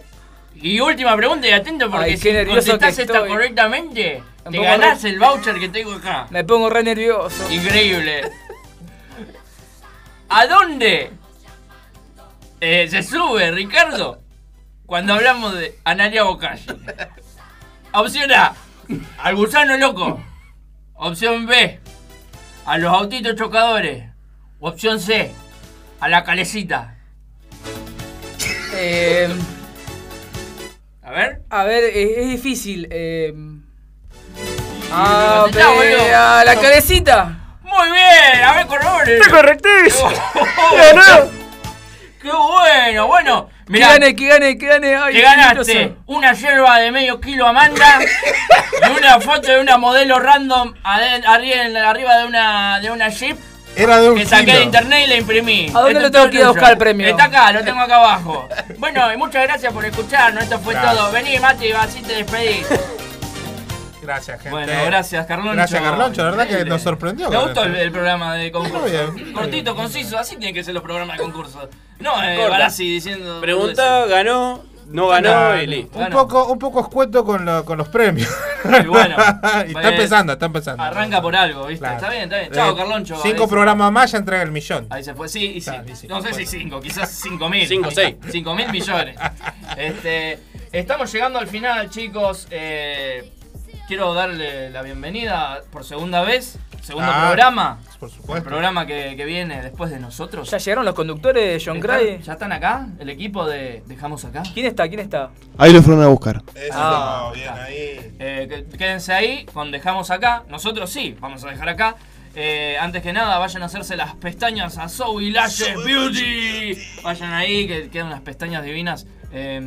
y última pregunta, y atento porque Ay, si contestás esta correctamente, Me te ganás re- el voucher que tengo acá. Me pongo re nervioso. Increíble. ¿A dónde eh, se sube, Ricardo, cuando hablamos de Analia Bocalle? Opción A, al gusano loco. Opción B, a los autitos chocadores. Opción C, a la calecita. Eh, a ver. A ver, es difícil. Eh, a, contestá, ver, boludo. a la cabecita. Muy bien, a ver, corrobore. Está correctísimo. Ganó. Qué bueno, bueno. Que Mirá, gane, que gane, que gane. Ay, que qué ganaste una yerba de medio kilo Amanda y una foto de una modelo random arriba de una de una Jeep Era de un que saqué kilo. de internet y la imprimí. ¿A dónde Esto lo tengo que ir a buscar el premio? Está acá, lo tengo acá abajo. Bueno, y muchas gracias por escucharnos. Esto fue Gracias. todo. Vení, Mati, así te despedís. Gracias, gente. Bueno, gracias, Carloncho. Gracias, Carloncho. La verdad que nos sorprendió. Me gustó el, esto. el programa de concurso. Muy bien, Cortito, conciso, así tienen que ser los programas de concurso. No, eh. Barassi diciendo. Pregunta, ganó, no ganó Ah, y listo. Un poco, un poco escueto con, lo- con los premios. Y bueno, Y está pues, empezando, está empezando. Arranca por algo, ¿viste? Claro. Está bien, está bien. Chao, Eh, Carloncho. Cinco programas más ya entrega el millón. Ahí se fue, sí, y sí. Claro, y sí. No sé si cinco, quizás cinco mil. Cinco, seis. Cinco mil millones. Este, estamos llegando al final, chicos. Eh, quiero darle la bienvenida por segunda vez. Segundo Ah, programa. Por El supuesto. programa que, que viene después de nosotros. ¿Ya llegaron los conductores, John ¿Están- Cray? ¿Ya están acá? ¿El equipo de Dejamos acá? ¿Quién está? ¿Quién está? Ahí lo fueron a buscar. Ah, bien está. ahí. Eh, quédense ahí con Dejamos Acá. Nosotros sí, vamos a dejar acá. Eh, antes que nada, vayan a hacerse las pestañas a Zoe Lashes Beauty. Vayan ahí, que quedan unas pestañas divinas. Eh,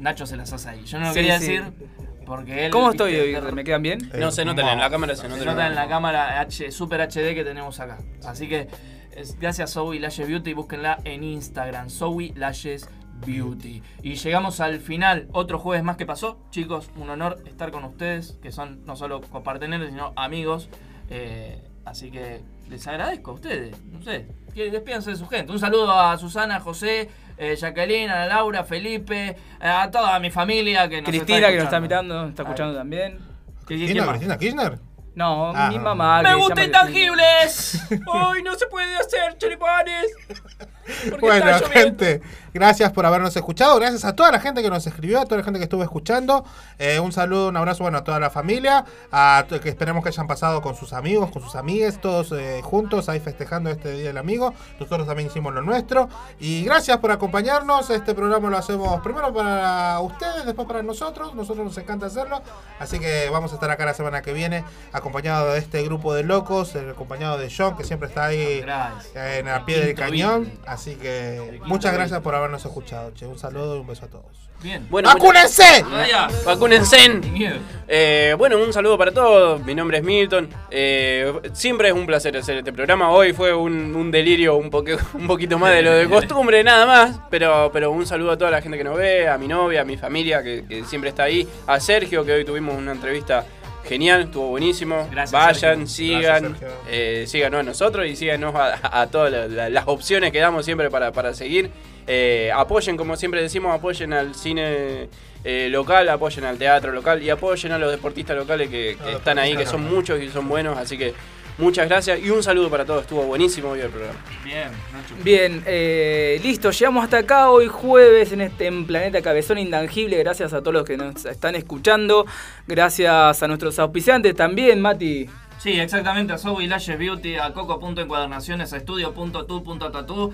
Nacho se las hace ahí. Yo no lo Sí, quería sí. decir porque él. ¿Cómo viste, estoy hoy? ¿Me quedan bien? No se notan en la cámara, se se notan nota en la cámara H, Super HD que tenemos acá. Así que es- gracias Zoe Lashes Beauty, búsquenla en Instagram, Zoe Lashes Beauty. Y llegamos al final, otro jueves más que pasó. Chicos, un honor estar con ustedes, que son no solo compartenedores, sino amigos. Eh, así que les agradezco a ustedes. No sé, que despídanse de su gente. Un saludo a Susana, José, eh, Jacqueline, a Laura, Felipe, eh, a toda mi familia que nos Cristina, que nos está mirando, está escuchando también. ¿Qué- ¿Cristina? Cristina Kirchner? No, Ah, mi no. mamá. ¡Me gusta intangibles! ¡Hoy no se puede hacer choripanes! Porque Bueno, está lloviendo. gente, gracias por habernos escuchado. Gracias a toda la gente que nos escribió, a toda la gente que estuvo escuchando. Eh, un saludo, un abrazo bueno, a toda la familia. A que esperemos que hayan pasado con sus amigos, con sus amigues, todos eh, juntos ahí festejando este Día del Amigo. Nosotros también hicimos lo nuestro. Y gracias por acompañarnos. Este programa lo hacemos primero para ustedes, después para nosotros. Nosotros nos encanta hacerlo. Así que vamos a estar acá la semana que viene, acompañado de este grupo de locos, eh, acompañado de John, que siempre está ahí en el pie del cañón. Así que muchas gracias por habernos escuchado. Che. Un saludo y un beso a todos. Bien. Bueno, ¡Vacúnense! Vaya. ¡Vacúnense! Eh, bueno, un saludo para todos. Mi nombre es Milton. Eh, siempre es un placer hacer este programa. Hoy fue un, un delirio un, poque- un poquito más de lo de costumbre, nada más. Pero, pero un saludo a toda la gente que nos ve, a mi novia, a mi familia que, que siempre está ahí. A Sergio, que hoy tuvimos una entrevista genial, estuvo buenísimo. Gracias, Vayan, Sergio. sigan, Gracias, eh, síganos a nosotros y síganos a, a todas la- la- las opciones que damos siempre para, para seguir. Eh, apoyen, como siempre decimos, apoyen al cine eh, local, apoyen al teatro local y apoyen a los deportistas locales que, están ahí, que son muchos y son buenos. Así que muchas gracias y un saludo para todos. Estuvo buenísimo hoy el programa. Bien, Nacho. Bien, eh, listo, llegamos hasta acá hoy jueves en este en Planeta Cabezón Intangible. Gracias a todos los que nos están escuchando. Gracias a nuestros auspiciantes también, Mati. Sí, exactamente, a Zoe Lashes Beauty, a Coco.encuadernaciones, a Estudio.tu.tatu,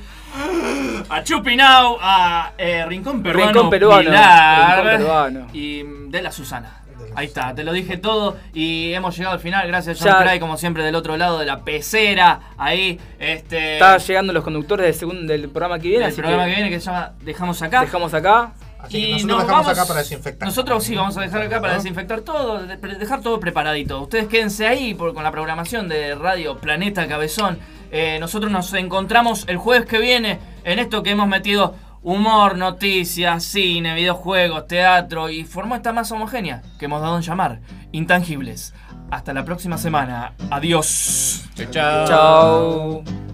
a Chupinau, a eh, Rincón Peruano, Rincón Peruano, Pilar, Rincón Peruano. y de la Susana. Ahí está, te lo dije todo y hemos llegado al final. Gracias, John Ya- Cray, como siempre, del otro lado de la pecera. Ahí, este. Está llegando los conductores del, segundo, del programa que viene. el programa que, que viene que se llama Dejamos acá. dejamos acá. Así que Y nosotros nos dejamos vamos- acá para desinfectar. Nosotros sí vamos a dejar acá para ¿No? desinfectar todo, de- dejar todo preparadito. Ustedes quédense ahí por- con la programación de Radio Planeta Cabezón. Eh, nosotros nos encontramos el jueves que viene en esto que hemos metido humor, noticias, cine, videojuegos, teatro y formó esta masa homogénea que hemos dado en llamar Intangibles. Hasta la próxima semana. Adiós. Chao. Chao.